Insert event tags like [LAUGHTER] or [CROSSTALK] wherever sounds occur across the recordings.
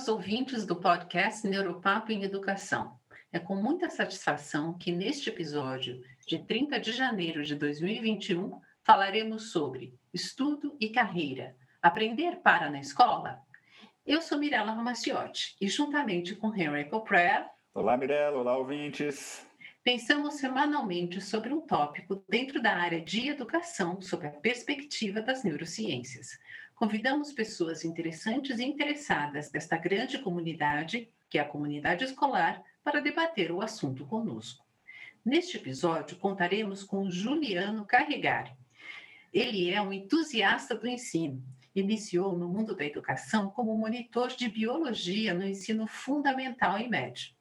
aos ouvintes do podcast Neuropapo em Educação. É com muita satisfação que neste episódio, de 30 de janeiro de 2021, falaremos sobre estudo e carreira. Aprender para na escola? Eu sou Mirella Ramaciotti e, juntamente com Henry Copré. Olá, Mirella. Olá, ouvintes. Pensamos semanalmente sobre um tópico dentro da área de educação sob a perspectiva das neurociências. Convidamos pessoas interessantes e interessadas desta grande comunidade, que é a comunidade escolar, para debater o assunto conosco. Neste episódio, contaremos com Juliano Carregari. Ele é um entusiasta do ensino. Iniciou no mundo da educação como monitor de biologia no ensino fundamental e médio.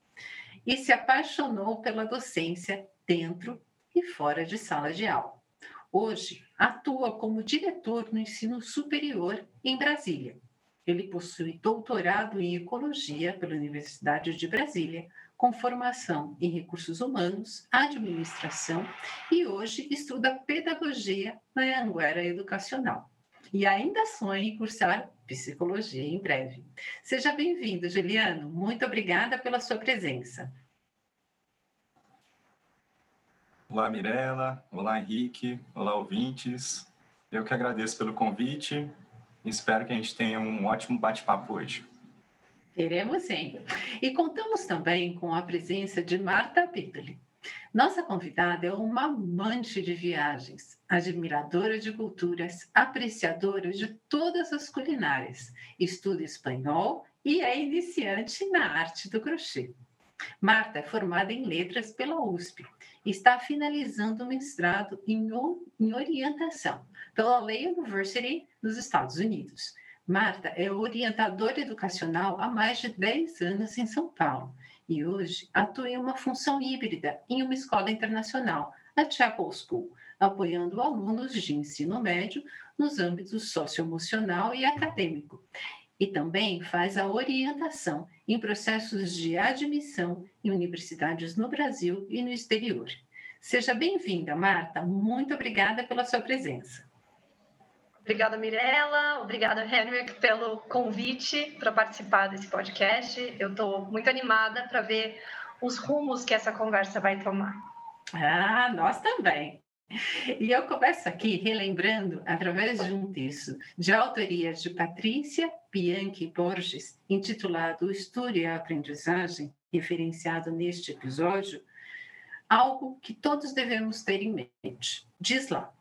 E se apaixonou pela docência dentro e fora de sala de aula. Hoje, atua como diretor no ensino superior em Brasília. Ele possui doutorado em ecologia pela Universidade de Brasília, com formação em recursos humanos, administração e hoje estuda pedagogia na Anguera Educacional. E ainda sonha em cursar psicologia em breve. Seja bem-vindo, Juliano. Muito obrigada pela sua presença. Olá, Mirella. Olá, Henrique. Olá, ouvintes. Eu que agradeço pelo convite espero que a gente tenha um ótimo bate-papo hoje. Teremos sim. E contamos também com a presença de Marta Pitoli. Nossa convidada é uma amante de viagens, admiradora de culturas, apreciadora de todas as culinárias, estuda espanhol e é iniciante na arte do crochê. Marta é formada em letras pela USP está finalizando o mestrado em, em orientação pela Lay University nos Estados Unidos. Marta é orientadora educacional há mais de 10 anos em São Paulo e hoje atua em uma função híbrida em uma escola internacional, a Chapel School, apoiando alunos de ensino médio nos âmbitos socioemocional e acadêmico. E também faz a orientação em processos de admissão em universidades no Brasil e no exterior. Seja bem-vinda, Marta. Muito obrigada pela sua presença. Obrigada, Mirella. Obrigada, Henrik, pelo convite para participar desse podcast. Eu estou muito animada para ver os rumos que essa conversa vai tomar. Ah, nós também. E eu começo aqui relembrando, através de um texto de autoria de Patrícia Bianchi Borges, intitulado O Estudo e a Aprendizagem, referenciado neste episódio, algo que todos devemos ter em mente. Diz lá: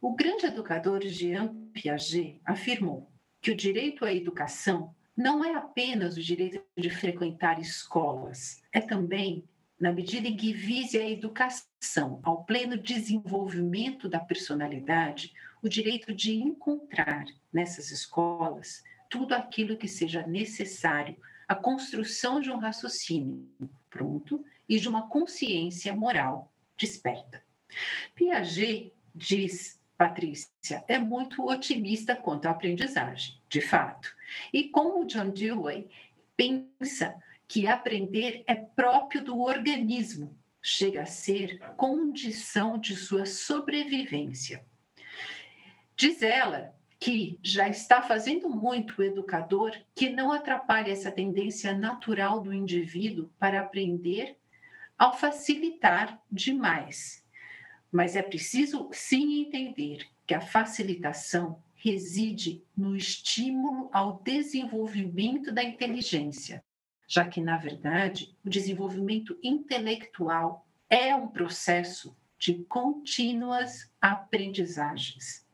o grande educador Jean Piaget afirmou que o direito à educação não é apenas o direito de frequentar escolas, é também na medida em que vise a educação ao pleno desenvolvimento da personalidade, o direito de encontrar nessas escolas tudo aquilo que seja necessário à construção de um raciocínio pronto e de uma consciência moral desperta. Piaget diz, Patrícia, é muito otimista quanto à aprendizagem, de fato. E como John Dewey pensa que aprender é próprio do organismo, chega a ser condição de sua sobrevivência. Diz ela que já está fazendo muito o educador que não atrapalhe essa tendência natural do indivíduo para aprender ao facilitar demais. Mas é preciso sim entender que a facilitação reside no estímulo ao desenvolvimento da inteligência, já que, na verdade, o desenvolvimento intelectual é um processo de contínuas aprendizagens.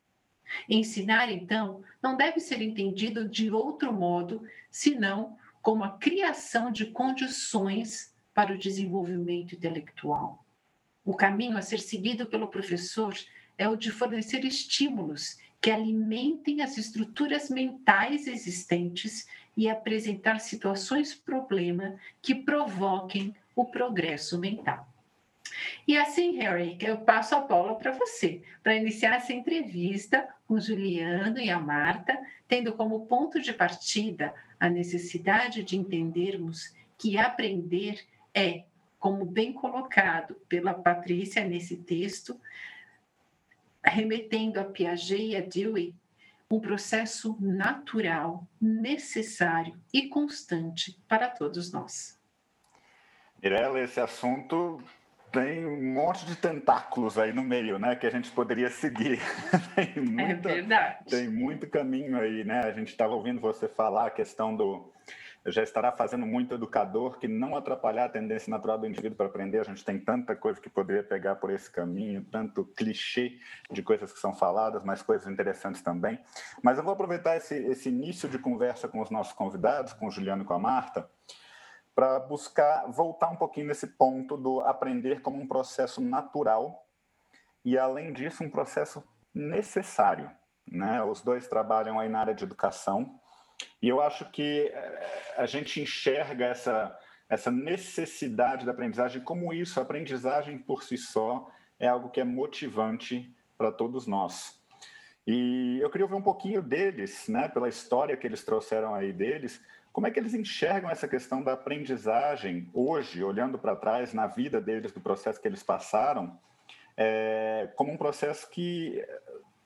Ensinar, então, não deve ser entendido de outro modo senão como a criação de condições para o desenvolvimento intelectual. O caminho a ser seguido pelo professor é o de fornecer estímulos que alimentem as estruturas mentais existentes e apresentar situações-problema que provoquem o progresso mental. E assim, Harry, eu passo a bola para você, para iniciar essa entrevista com Juliano e a Marta, tendo como ponto de partida a necessidade de entendermos que aprender é, como bem colocado pela Patrícia nesse texto, remetendo a Piaget e a Dewey, um processo natural, necessário e constante para todos nós. Mirella, esse assunto tem um monte de tentáculos aí no meio, né, que a gente poderia seguir. [LAUGHS] É muita, é verdade. Tem muito caminho aí, né? A gente estava ouvindo você falar a questão do já estará fazendo muito educador que não atrapalhar a tendência natural do indivíduo para aprender. A gente tem tanta coisa que poderia pegar por esse caminho, tanto clichê de coisas que são faladas, mas coisas interessantes também. Mas eu vou aproveitar esse, esse início de conversa com os nossos convidados, com o Juliano e com a Marta, para buscar voltar um pouquinho nesse ponto do aprender como um processo natural e, além disso, um processo necessário. Né? Os dois trabalham aí na área de educação e eu acho que eh, a gente enxerga essa, essa necessidade da aprendizagem como isso, a aprendizagem por si só é algo que é motivante para todos nós. E eu queria ouvir um pouquinho deles, né, pela história que eles trouxeram aí deles, como é que eles enxergam essa questão da aprendizagem hoje, olhando para trás na vida deles, do processo que eles passaram, é, como um processo que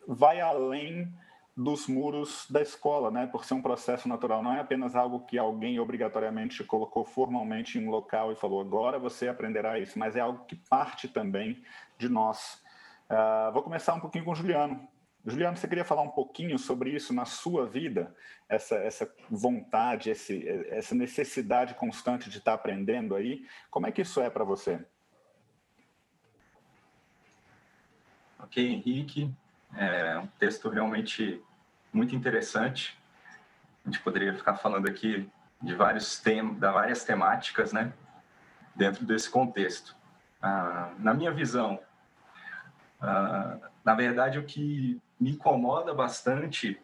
vai além dos muros da escola, né? Por ser um processo natural, não é apenas algo que alguém obrigatoriamente colocou formalmente em um local e falou agora você aprenderá isso, mas é algo que parte também de nós. Uh, vou começar um pouquinho com o Juliano. Juliano, você queria falar um pouquinho sobre isso na sua vida? Essa, essa vontade, esse, essa necessidade constante de estar aprendendo aí? Como é que isso é para você? Ok, Henrique. É um texto realmente muito interessante. A gente poderia ficar falando aqui de vários temas, de várias temáticas, né? Dentro desse contexto. Ah, na minha visão, ah, na verdade, o que me incomoda bastante,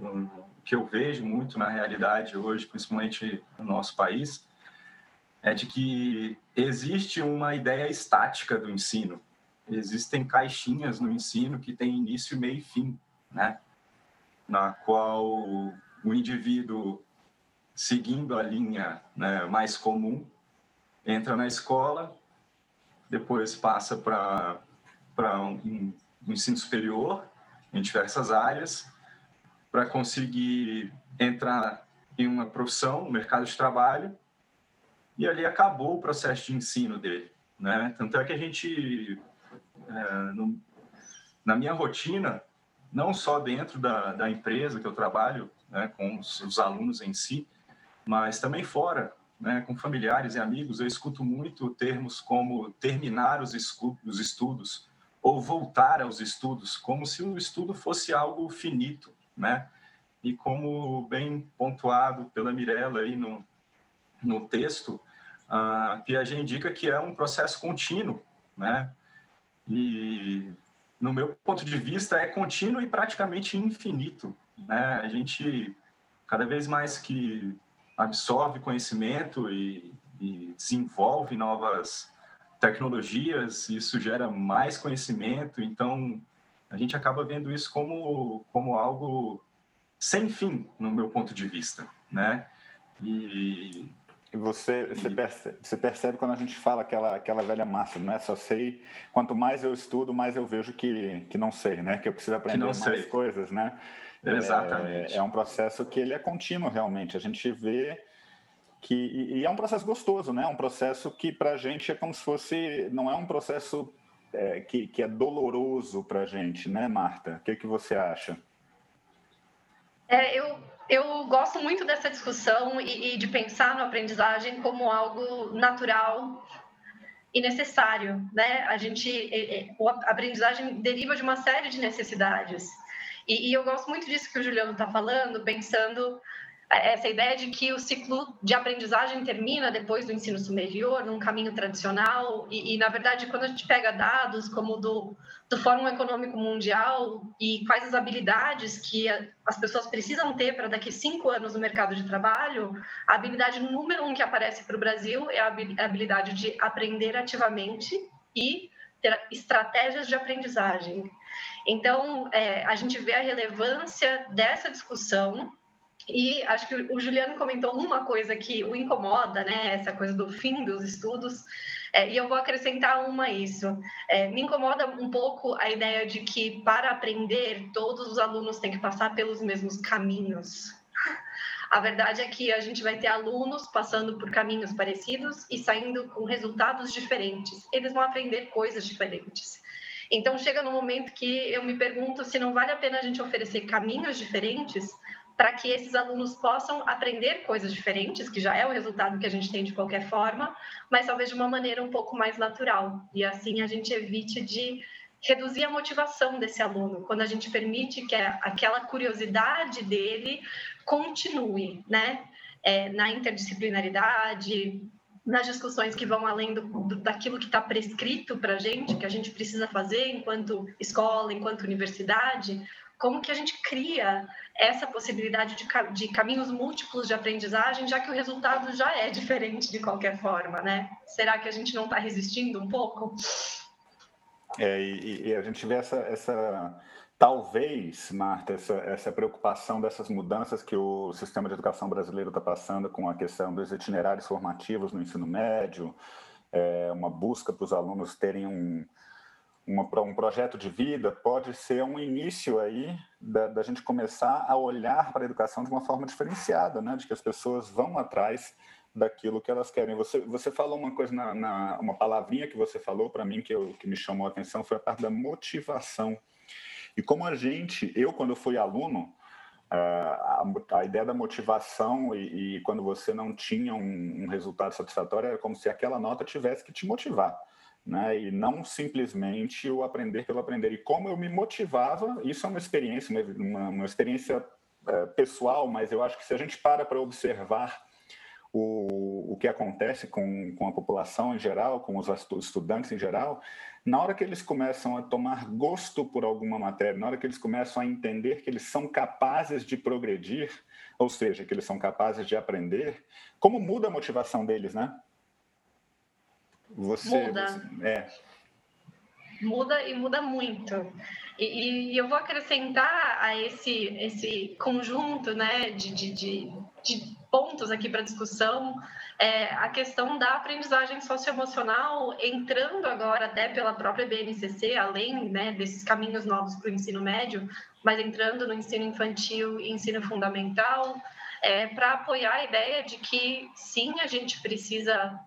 o que eu vejo muito na realidade hoje, principalmente no nosso país, é de que existe uma ideia estática do ensino. Existem caixinhas no ensino que têm início, meio e fim, né? Na qual o indivíduo, seguindo a linha né, mais comum, entra na escola, depois passa para um, um ensino superior, em diversas áreas para conseguir entrar em uma profissão, no mercado de trabalho, e ali acabou o processo de ensino dele. Né? Tanto é que a gente, é, no, na minha rotina, não só dentro da, da empresa que eu trabalho, né, com os, os, alunos em si, mas também fora, né, com familiares e amigos, eu escuto muito termos como terminar os, os estudos, ou voltar aos estudos, como se o estudo fosse algo finito, né? E como bem pontuado pela Mirella aí no, no texto, a Piaget indica que é um processo contínuo, né? E no meu ponto de vista é contínuo e praticamente infinito, né? A gente cada vez mais que absorve conhecimento e, e desenvolve novas tecnologias, isso gera mais conhecimento, então a gente acaba vendo isso como, como algo sem fim, no meu ponto de vista, né? E, e você, você, percebe, você percebe quando a gente fala aquela, aquela velha máxima, né? Só sei, quanto mais eu estudo, mais eu vejo que, que não sei, né? Que eu preciso aprender mais sei. coisas, né? Exatamente. É, é um processo que ele é contínuo, realmente. A gente vê que e, e é um processo gostoso, né? É um processo que para a gente é como se fosse, não é um processo é, que, que é doloroso para a gente, né, Marta? O que, que você acha? É, eu, eu gosto muito dessa discussão e, e de pensar na aprendizagem como algo natural e necessário, né? A gente, a aprendizagem deriva de uma série de necessidades. E, e eu gosto muito disso que o Juliano está falando, pensando essa ideia de que o ciclo de aprendizagem termina depois do ensino superior, num caminho tradicional, e, e, na verdade, quando a gente pega dados como do, do Fórum Econômico Mundial e quais as habilidades que a, as pessoas precisam ter para daqui cinco anos no mercado de trabalho, a habilidade número um que aparece para o Brasil é a habilidade de aprender ativamente e ter estratégias de aprendizagem. Então, é, a gente vê a relevância dessa discussão E acho que o Juliano comentou uma coisa que o incomoda, né? Essa coisa do fim dos estudos. É, e eu vou acrescentar uma a isso. É, me incomoda um pouco a ideia de que, para aprender, todos os alunos têm que passar pelos mesmos caminhos. A verdade é que a gente vai ter alunos passando por caminhos parecidos e saindo com resultados diferentes. Eles vão aprender coisas diferentes. Então, chega no momento que eu me pergunto se não vale a pena a gente oferecer caminhos diferentes para que esses alunos possam aprender coisas diferentes, que já é o resultado que a gente tem de qualquer forma, mas talvez de uma maneira um pouco mais natural. E assim a gente evite de reduzir a motivação desse aluno, quando a gente permite que aquela curiosidade dele continue, né? É, na interdisciplinaridade, nas discussões que vão além do, do daquilo que está prescrito para a gente, que a gente precisa fazer enquanto escola, enquanto universidade, como que a gente cria essa possibilidade de, de, caminhos múltiplos de aprendizagem, já que o resultado já é diferente de qualquer forma, né? Será que a gente não está resistindo um pouco? É, e, e, a gente vê essa, essa talvez, Marta, essa, essa preocupação dessas mudanças que o sistema de educação brasileiro está passando com a questão dos itinerários formativos no ensino médio, é, uma busca para os alunos terem um uma, um projeto de vida pode ser um início aí da, da, gente começar a olhar para a educação de uma forma diferenciada, né? De que as pessoas vão atrás daquilo que elas querem. Você, você falou uma coisa, na, na uma palavrinha que você falou para mim que, eu, que me chamou a atenção foi a parte da motivação. E como a gente, eu quando eu fui aluno, a, a, ideia da motivação e, e, quando você não tinha um, um resultado satisfatório era como se aquela nota tivesse que te motivar né? E não simplesmente o aprender pelo aprender. E como eu me motivava, isso é uma experiência, uma, uma experiência é, pessoal, mas eu acho que se a gente para para observar o, o que acontece com, com a população em geral, com os estudantes em geral, na hora que eles começam a tomar gosto por alguma matéria, na hora que eles começam a entender que eles são capazes de progredir, ou seja, que eles são capazes de aprender, como muda a motivação deles, né? Você, muda. Você, é. Muda e muda muito. E, e, eu vou acrescentar a esse, esse conjunto né, de, de, de, de pontos aqui para discussão é, a questão da aprendizagem socioemocional, entrando agora até pela própria BNCC, além né, desses caminhos novos para o ensino médio, mas entrando no ensino infantil e ensino fundamental, é, para apoiar a ideia de que sim, a gente precisa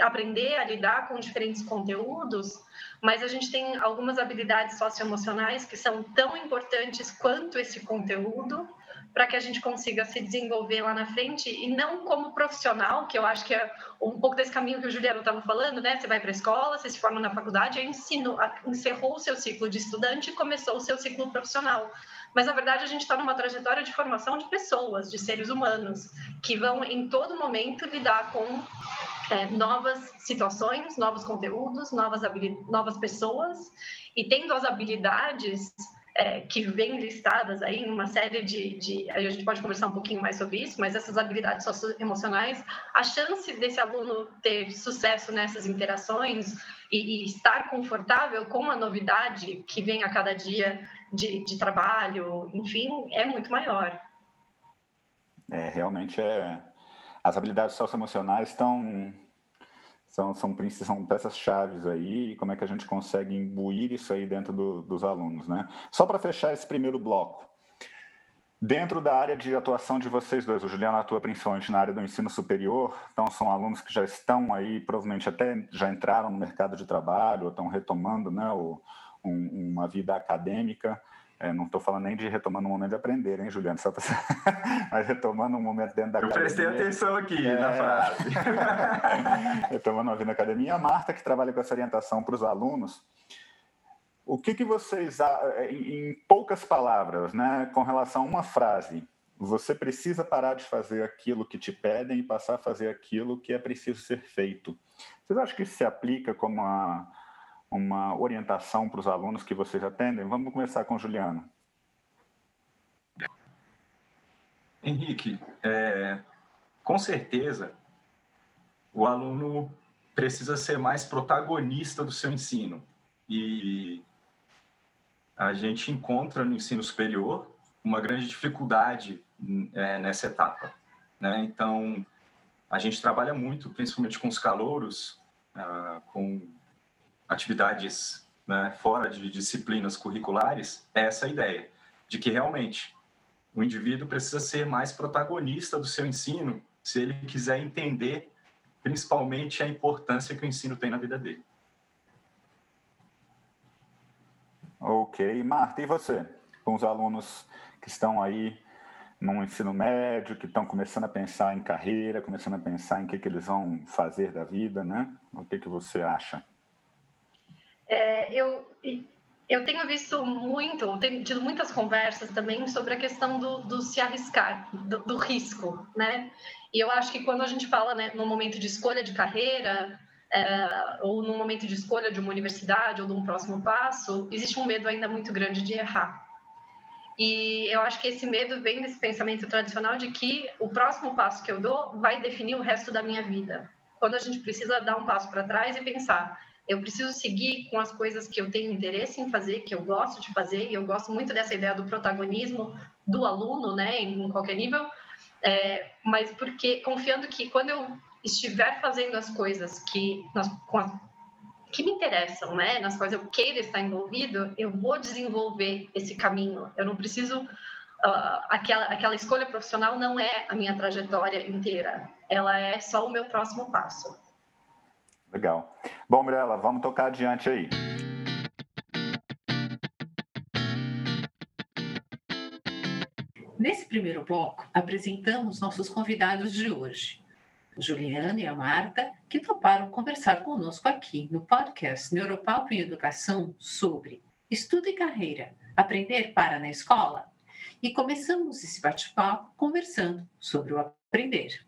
aprender a lidar com diferentes conteúdos, mas a gente tem algumas habilidades socioemocionais que são tão importantes quanto esse conteúdo para que a gente consiga se desenvolver lá na frente e não como profissional, que eu acho que é um pouco desse caminho que o Juliano estava falando, né? Você vai para a escola, você se forma na faculdade, ensino, encerrou o seu ciclo de estudante e começou o seu ciclo profissional. Mas, na verdade, a gente está numa trajetória de formação de pessoas, de seres humanos, que vão, em todo momento, lidar com é, novas situações, novos conteúdos, novas, novas pessoas, e tendo as habilidades é, que vêm listadas aí uma série de, de, A gente pode conversar um pouquinho mais sobre isso, mas essas habilidades socioemocionais, a chance desse aluno ter sucesso nessas interações e estar confortável com a novidade que vem a cada dia de, de trabalho, enfim, é muito maior. É, realmente é. As habilidades socioemocionais estão são, são, são peças chaves aí, e como é que a gente consegue imbuir isso aí dentro do, dos alunos, né? Só para fechar esse primeiro bloco, dentro da área de atuação de vocês dois, o Juliano atua principalmente na área do ensino superior, então são alunos que já estão aí, provavelmente até já entraram no mercado de trabalho, ou estão retomando né, o, um, uma vida acadêmica, é, não estou falando nem de retomando um momento de aprender, hein, Juliano? Só pra... [LAUGHS] Mas retomando um momento dentro da Eu academia. Eu prestei atenção aqui é... na frase. [LAUGHS] retomando uma vida na academia. A Marta, que trabalha com essa orientação para os alunos, o que, que vocês, em poucas palavras, né, com relação a uma frase, você precisa parar de fazer aquilo que te pedem e passar a fazer aquilo que é preciso ser feito. Vocês acham que isso se aplica como a uma orientação para os alunos que vocês atendem? Vamos começar com o Juliano. Henrique, é, com certeza o aluno precisa ser mais protagonista do seu ensino. E a gente encontra no ensino superior uma grande dificuldade é, nessa etapa. Né? Então, a gente trabalha muito, principalmente com os calouros, ah, com atividades né, fora de disciplinas curriculares, é essa ideia de que realmente o indivíduo precisa ser mais protagonista do seu ensino se ele quiser entender principalmente a importância que o ensino tem na vida dele. Ok. Marta, e você? Com os alunos que estão aí no ensino médio, que estão começando a pensar em carreira, começando a pensar em o que, que eles vão fazer da vida, né? O que, que você acha? É, eu, eu tenho visto muito, tenho tido muitas conversas também sobre a questão do, do se arriscar, do, do, risco, né? E eu acho que quando a gente fala né, no momento de escolha de carreira, é, ou no momento de escolha de uma universidade ou de um próximo passo, existe um medo ainda muito grande de errar. E eu acho que esse medo vem desse pensamento tradicional de que o próximo passo que eu dou vai definir o resto da minha vida. Quando a gente precisa dar um passo para trás e pensar, eu preciso seguir com as coisas que eu tenho interesse em fazer, que eu gosto de fazer, e eu gosto muito dessa ideia do protagonismo do aluno, né, em qualquer nível, é, mas porque confiando que quando eu estiver fazendo as coisas que, que me interessam, né, nas quais eu queira estar envolvido, eu vou desenvolver esse caminho. Eu não preciso uh, aquela aquela escolha profissional não é a minha trajetória inteira. Ela é só o meu próximo passo. Legal. Bom, Mirella, vamos tocar adiante aí. Nesse primeiro bloco, apresentamos nossos convidados de hoje, Juliana e a Marta, que toparam conversar conosco aqui no podcast Neuropalco em Educação sobre Estudo e Carreira, Aprender para na Escola. E começamos esse bate-papo conversando sobre o aprender.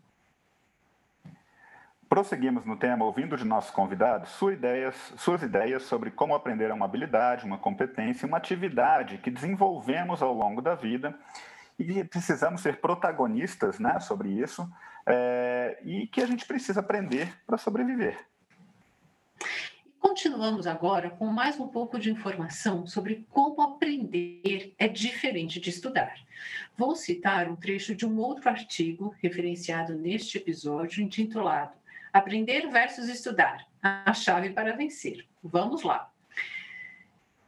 Prosseguimos no tema ouvindo de nossos convidados suas ideias, suas ideias sobre como aprender uma habilidade, uma competência, uma atividade que desenvolvemos ao longo da vida e precisamos ser protagonistas né, sobre isso é, e que a gente precisa aprender para sobreviver. Continuamos agora com mais um pouco de informação sobre como aprender é diferente de estudar. Vou citar um trecho de um outro artigo referenciado neste episódio, intitulado Aprender versus estudar a chave para vencer. Vamos lá.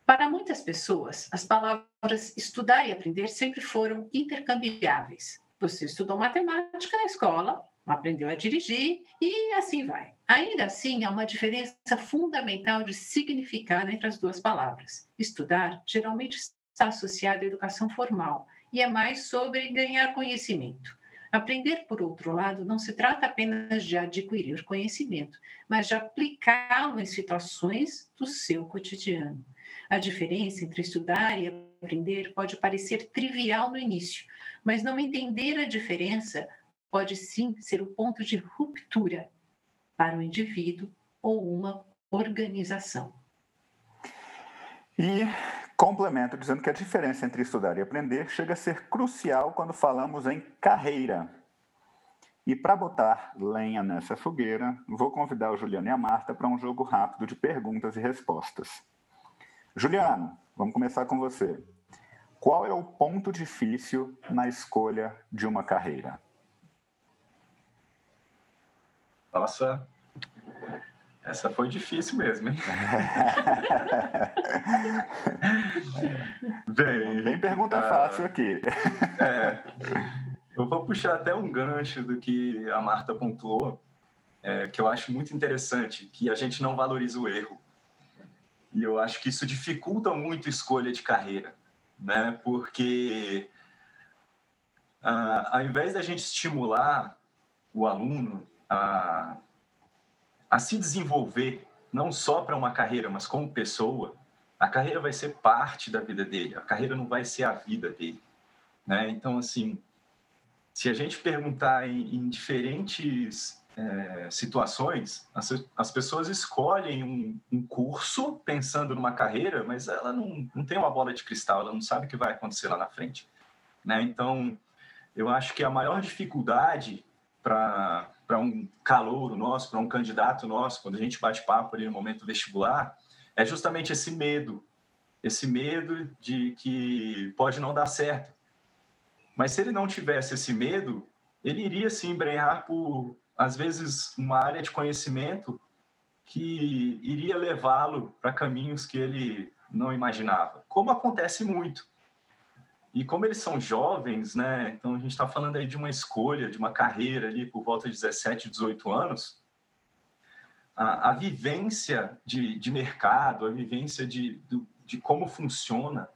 Para muitas pessoas, as palavras estudar e aprender sempre foram intercambiáveis. Você estudou matemática na escola, aprendeu a dirigir e assim vai. Ainda assim, há uma diferença fundamental de significado entre as duas palavras. Estudar geralmente está associado à educação formal e é mais sobre ganhar conhecimento. Aprender, por outro lado, não se trata apenas de adquirir conhecimento, mas de aplicá-lo em situações do seu cotidiano. A diferença entre estudar e aprender pode parecer trivial no início, mas não entender a diferença pode sim ser o ponto de ruptura para o indivíduo ou uma organização. E Complemento dizendo que a diferença entre estudar e aprender chega a ser crucial quando falamos em carreira. E para botar lenha nessa fogueira, vou convidar o Juliano e a Marta para um jogo rápido de perguntas e respostas. Juliano, vamos começar com você. Qual é o ponto difícil na escolha de uma carreira? Nossa, essa foi difícil mesmo, hein? [LAUGHS] Bem, Tem pergunta uh, fácil aqui. É, eu vou puxar até um gancho do que a Marta pontuou, é, que eu acho muito interessante, que a gente não valoriza o erro. E eu acho que isso dificulta muito a escolha de carreira, né? Porque uh, ao invés da gente estimular o aluno a a se desenvolver, não só para uma carreira, mas como pessoa, a carreira vai ser parte da vida dele, a carreira não vai ser a vida dele. Né? Então, assim, se a gente perguntar em, em diferentes é, situações, as, as, pessoas escolhem um, um, curso pensando numa carreira, mas ela não, não tem uma bola de cristal, ela não sabe o que vai acontecer lá na frente. Né? Então, eu acho que a maior dificuldade para para um calouro nosso, para um candidato nosso, quando a gente bate papo ali no momento vestibular, é justamente esse medo, esse medo de que pode não dar certo. Mas se ele não tivesse esse medo, ele iria se embrenhar por, às vezes, uma área de conhecimento que iria levá-lo para caminhos que ele não imaginava, como acontece muito. E como eles são jovens, né? Então a gente está falando aí de uma escolha, de uma carreira ali por volta de 17, 18 anos. A, a vivência de, de mercado, a vivência de, de, como funciona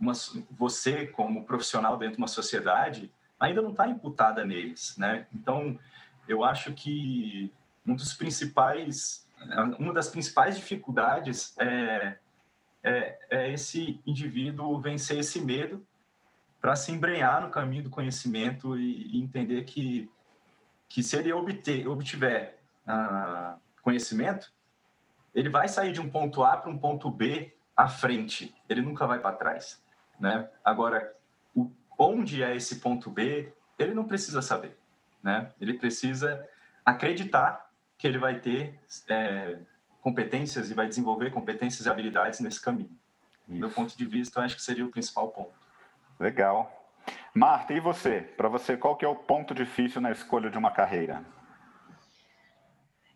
uma, você como profissional dentro de uma sociedade ainda não está imputada neles, né? Então eu acho que um dos principais, uma das principais dificuldades é é, é esse indivíduo vencer esse medo para se embrenhar no caminho do conhecimento e, e entender que, que se ele obter, obtiver ah, conhecimento, ele vai sair de um ponto A para um ponto B à frente, ele nunca vai para trás. Né? Agora, o, onde é esse ponto B, ele não precisa saber. Né? Ele precisa acreditar que ele vai ter é, competências e vai desenvolver competências e habilidades nesse caminho. Do meu ponto de vista, eu acho que seria o principal ponto. Legal. Marta, e você? Para você, qual que é o ponto difícil na escolha de uma carreira?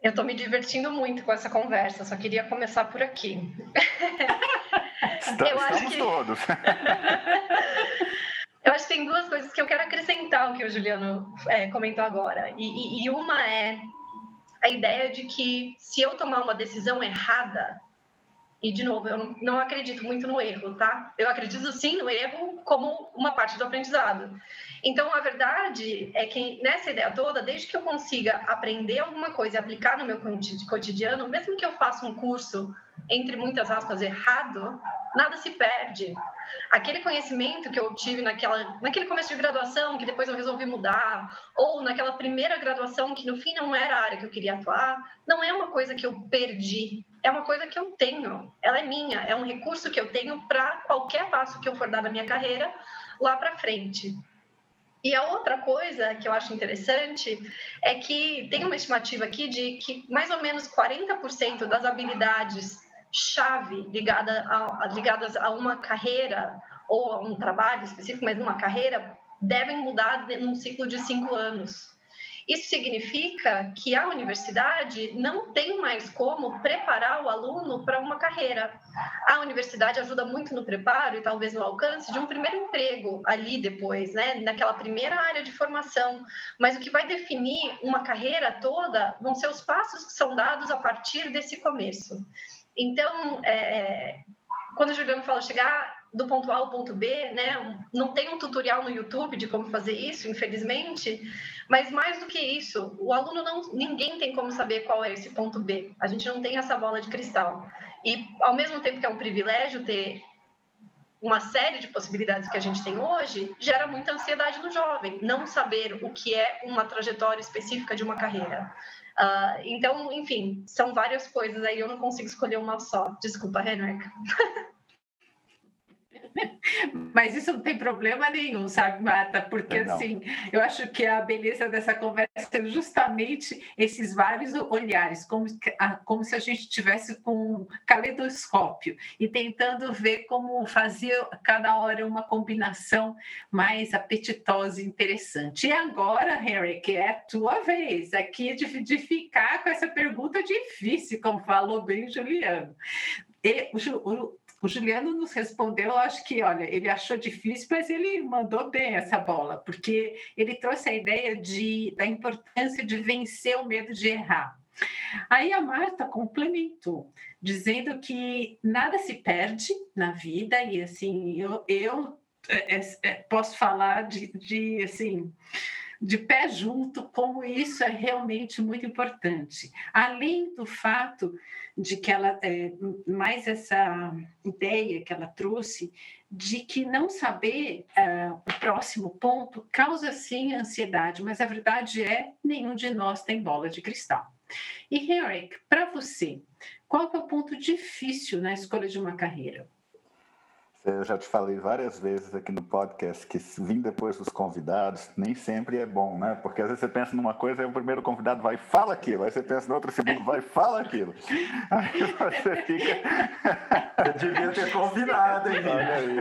Eu estou me divertindo muito com essa conversa, só queria começar por aqui. Está, [LAUGHS] eu estamos que... todos. [LAUGHS] eu acho que tem duas coisas que eu quero acrescentar ao que o Juliano é, comentou agora. E, e, e uma é a ideia de que se eu tomar uma decisão errada, e de novo, eu não, acredito muito no erro, tá? Eu acredito sim no erro como uma parte do aprendizado. Então, a verdade é que nessa ideia toda, desde que eu consiga aprender alguma coisa e aplicar no meu cotidiano, mesmo que eu faça um curso, entre muitas aspas, errado, nada se perde. Aquele conhecimento que eu tive naquela, naquele começo de graduação, que depois eu resolvi mudar, ou naquela primeira graduação que no fim não era a área que eu queria atuar, não é uma coisa que eu perdi, é uma coisa que eu tenho, ela é minha, é um recurso que eu tenho para qualquer passo que eu for dar na minha carreira lá para frente. E a outra coisa que eu acho interessante é que tem uma estimativa aqui de que mais ou menos 40% das habilidades chave ligada a, ligadas a uma carreira ou a um trabalho específico, mas uma carreira, devem mudar num ciclo de cinco anos. Isso significa que a universidade não tem mais como preparar o aluno para uma carreira. A universidade ajuda muito no preparo e talvez no alcance de um primeiro emprego ali depois, né, naquela primeira área de formação. Mas o que vai definir uma carreira toda vão ser os passos que são dados a partir desse começo. Então, é, é, quando o Juliano fala chegar do ponto A ao ponto B, né? Não tem um tutorial no YouTube de como fazer isso, infelizmente, mas mais do que isso, o aluno não, ninguém tem como saber qual é esse ponto B. A gente não tem essa bola de cristal. E ao mesmo tempo que é um privilégio ter uma série de possibilidades que a gente tem hoje, gera muita ansiedade no jovem, não saber o que é uma trajetória específica de uma carreira. Uh, então, enfim, são várias coisas aí, eu não consigo escolher uma só. Desculpa, Henrique. [LAUGHS] [LAUGHS] Mas isso não tem problema nenhum, sabe, Marta? Porque, não. assim, eu acho que a beleza dessa conversa é justamente esses vários olhares, como, como se a gente tivesse com um caleidoscópio e tentando ver como fazer cada hora uma combinação mais apetitosa e interessante. E agora, Henry, que é a tua vez aqui de, de ficar com essa pergunta difícil, como falou bem o Juliano. E, o, o Juliano nos respondeu, acho que, olha, ele achou difícil, mas ele mandou bem essa bola, porque ele trouxe a ideia de, da importância de vencer o medo de errar. Aí a Marta complementou, dizendo que nada se perde na vida, e assim, eu, eu é, é, é posso falar de, de assim de pé junto, como isso é realmente muito importante. Além do fato de que ela, é, mais essa ideia que ela trouxe, de que não saber é, o próximo ponto causa sim ansiedade, mas a verdade é nenhum de nós tem bola de cristal. E Eric, para você, qual é o ponto difícil na escolha de uma carreira? Eu já te falei várias vezes aqui no podcast que vir depois dos convidados nem sempre é bom, né? Porque às vezes você pensa numa coisa e o primeiro convidado vai fala aquilo, aí você pensa no outro segundo vai fala aquilo. Aí você fica. Eu devia ter convidado, hein? Olha aí.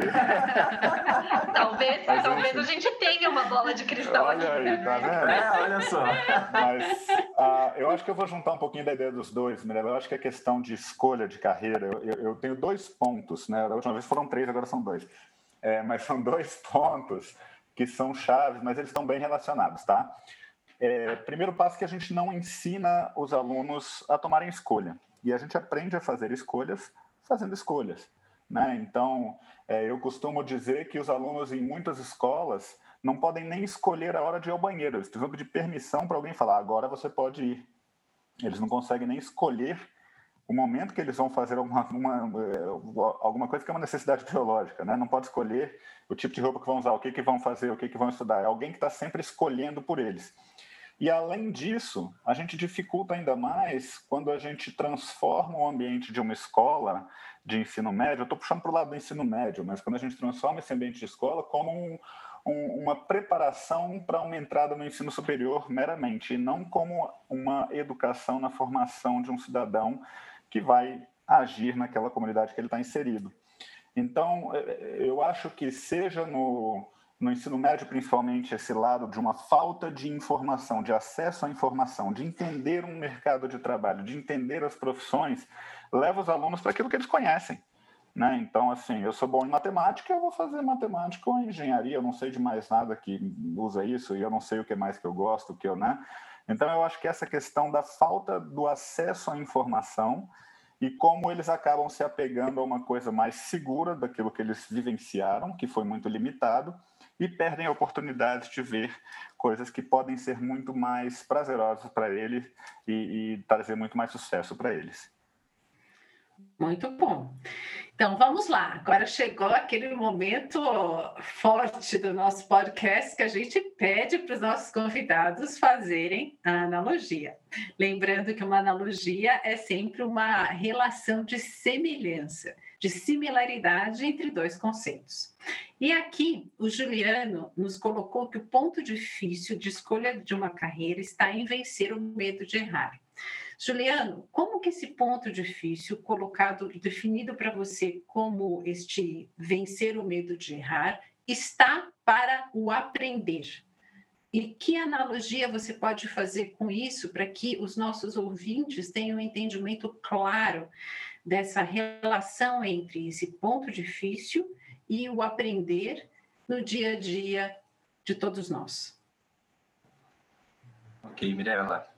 talvez, talvez a gente tenha uma bola de cristal olha aqui. Aí, tá vendo? É, olha só. Mas uh, eu acho que eu vou juntar um pouquinho da ideia dos dois, Mirella. Eu acho que a questão de escolha de carreira, eu, eu tenho dois pontos, né? Da última vez foram três, agora são dois. É, mas são [LAUGHS] dois pontos que são chaves, mas eles estão bem relacionados, tá? É, primeiro passo é que a gente não ensina os alunos a tomarem escolha. E a gente aprende a fazer escolhas fazendo escolhas. Né? Então, é, eu costumo dizer que os alunos em muitas escolas não podem nem escolher a hora de ir ao banheiro. Eles precisam pedir permissão para alguém falar, agora você pode ir. Eles não conseguem nem escolher o momento que eles vão fazer alguma, uma, eh, alguma coisa que é uma necessidade biológica, né? Não pode escolher o tipo de roupa que vão usar, o que, que vão fazer, o que, que vão estudar. É alguém que está sempre escolhendo por eles. E além disso, a gente dificulta ainda mais quando a gente transforma o ambiente de uma escola de ensino médio. Eu estou puxando para o lado do ensino médio, mas quando a gente transforma esse ambiente de escola como um, um, uma preparação para uma entrada no ensino superior meramente, e não como uma educação na formação de um cidadão que vai agir naquela comunidade que ele está inserido. Então, é, é, eu acho que seja no, no ensino médio, principalmente, esse lado de uma falta de informação, de acesso à informação, de entender um mercado de trabalho, de entender as profissões, leva os alunos para aquilo que eles conhecem. Né? Então, assim, eu sou bom em matemática, eu vou fazer matemática ou engenharia, eu não sei de mais nada que usa isso e eu não sei o que mais que eu gosto, o que eu, né? Então, eu acho que essa questão da falta do acesso à informação e como eles acabam se apegando a uma coisa mais segura daquilo que eles vivenciaram, que foi muito limitado, e perdem a oportunidade de ver coisas que podem ser muito mais prazerosas para eles e, e trazer muito mais sucesso para eles. Muito bom. Então vamos lá. Agora chegou aquele momento forte do nosso podcast que a gente pede para os nossos convidados fazerem a analogia. Lembrando que uma analogia é sempre uma relação de semelhança, de similaridade entre dois conceitos. E aqui o Juliano nos colocou que o ponto difícil de escolha de uma carreira está em vencer o medo de errar. Juliano, como que esse ponto difícil, colocado, definido para você como este vencer o medo de errar, está para o aprender? E que analogia você pode fazer com isso para que os nossos ouvintes tenham um entendimento claro dessa relação entre esse ponto difícil e o aprender no dia a dia de todos nós? Ok, Mirella.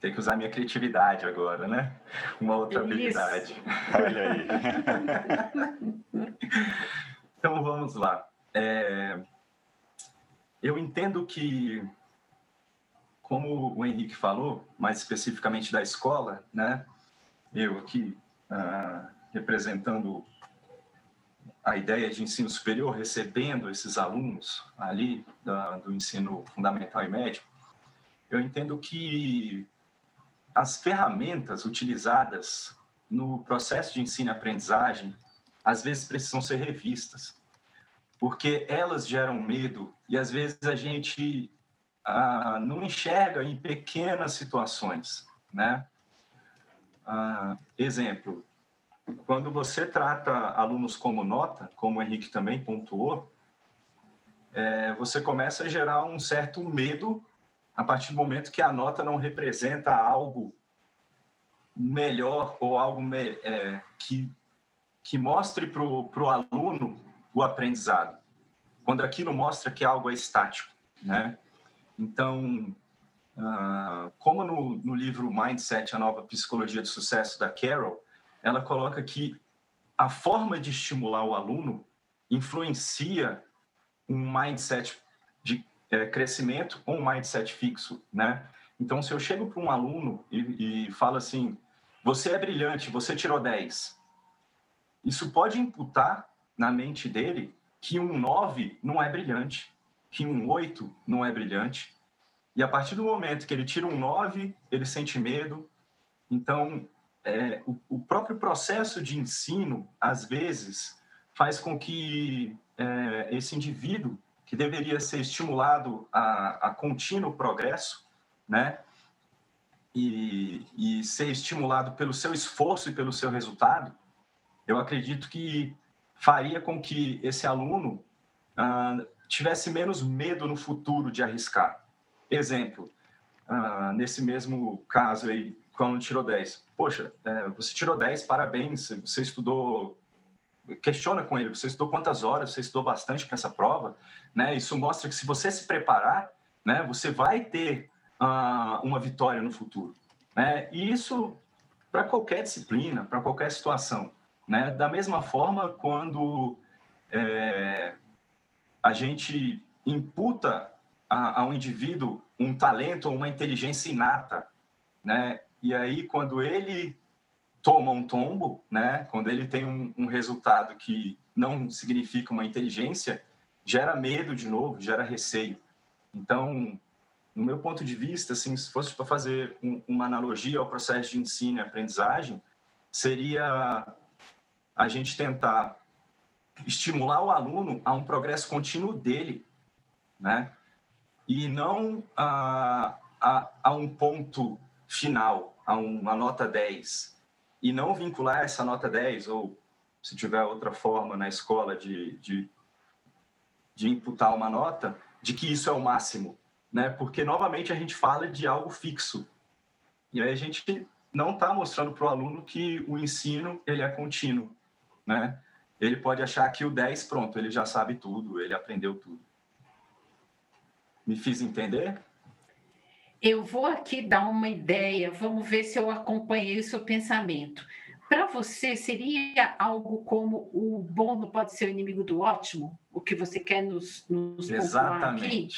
Tem que usar minha criatividade agora, né? Uma outra Isso. habilidade. Olha aí. [LAUGHS] então vamos lá. É... Eu entendo que, como o Henrique falou, mais especificamente da escola, né? Eu aqui uh, representando a ideia de ensino superior, recebendo esses alunos ali da, do ensino fundamental e médio, eu entendo que as ferramentas utilizadas no processo de ensino e aprendizagem às vezes precisam ser revistas, porque elas geram medo e às vezes a gente ah, não enxerga em pequenas situações, né? Ah, exemplo, quando você trata alunos como nota, como o Henrique também pontuou, é, você começa a gerar um certo medo a partir do momento que a nota não representa algo melhor ou algo me, é, que, que mostre para o aluno o aprendizado, quando aquilo mostra que algo é estático, né? Então, uh, como no, no livro Mindset, a nova psicologia de sucesso da Carol, ela coloca que a forma de estimular o aluno influencia um mindset de é, crescimento com um mindset fixo, né? Então, se eu chego para um aluno e, e falo assim, você é brilhante, você tirou 10, isso pode imputar na mente dele que um 9 não é brilhante, que um 8 não é brilhante. E a partir do momento que ele tira um 9, ele sente medo. Então, é, o, o próprio processo de ensino, às vezes, faz com que é, esse indivíduo, que deveria ser estimulado a, a contínuo progresso, né? E, e ser estimulado pelo seu esforço e pelo seu resultado, eu acredito que faria com que esse aluno ah, tivesse menos medo no futuro de arriscar. Exemplo, ah, nesse mesmo caso aí, quando tirou 10. Poxa, é, você tirou 10, parabéns, você estudou questiona com ele, você estudou quantas horas, você estudou bastante para essa prova, né? Isso mostra que se você se preparar, né, você vai ter uh, uma vitória no futuro, né? E isso para qualquer disciplina, para qualquer situação, né? Da mesma forma, quando é, a gente imputa a, ao indivíduo um talento ou uma inteligência inata, né? E aí, quando ele toma um tombo, né? Quando ele tem um, um resultado que não significa uma inteligência, gera medo de novo, gera receio. Então, no meu ponto de vista, assim, se fosse para fazer um, uma analogia ao processo de ensino e aprendizagem, seria a gente tentar estimular o aluno a um progresso contínuo dele, né? E não a, a, a um ponto final, a uma nota 10, e não vincular essa nota 10, ou se tiver outra forma na escola de, de, de imputar uma nota, de que isso é o máximo, né? Porque, novamente, a gente fala de algo fixo. E aí a gente não está mostrando para o aluno que o ensino ele é contínuo, né? Ele pode achar que o 10, pronto, ele já sabe tudo, ele aprendeu tudo. Me fiz entender? Eu vou aqui dar uma ideia, vamos ver se eu acompanhei o seu pensamento. Para você, seria algo como o bom não pode ser o inimigo do ótimo? O que você quer nos, nos Exatamente. aqui?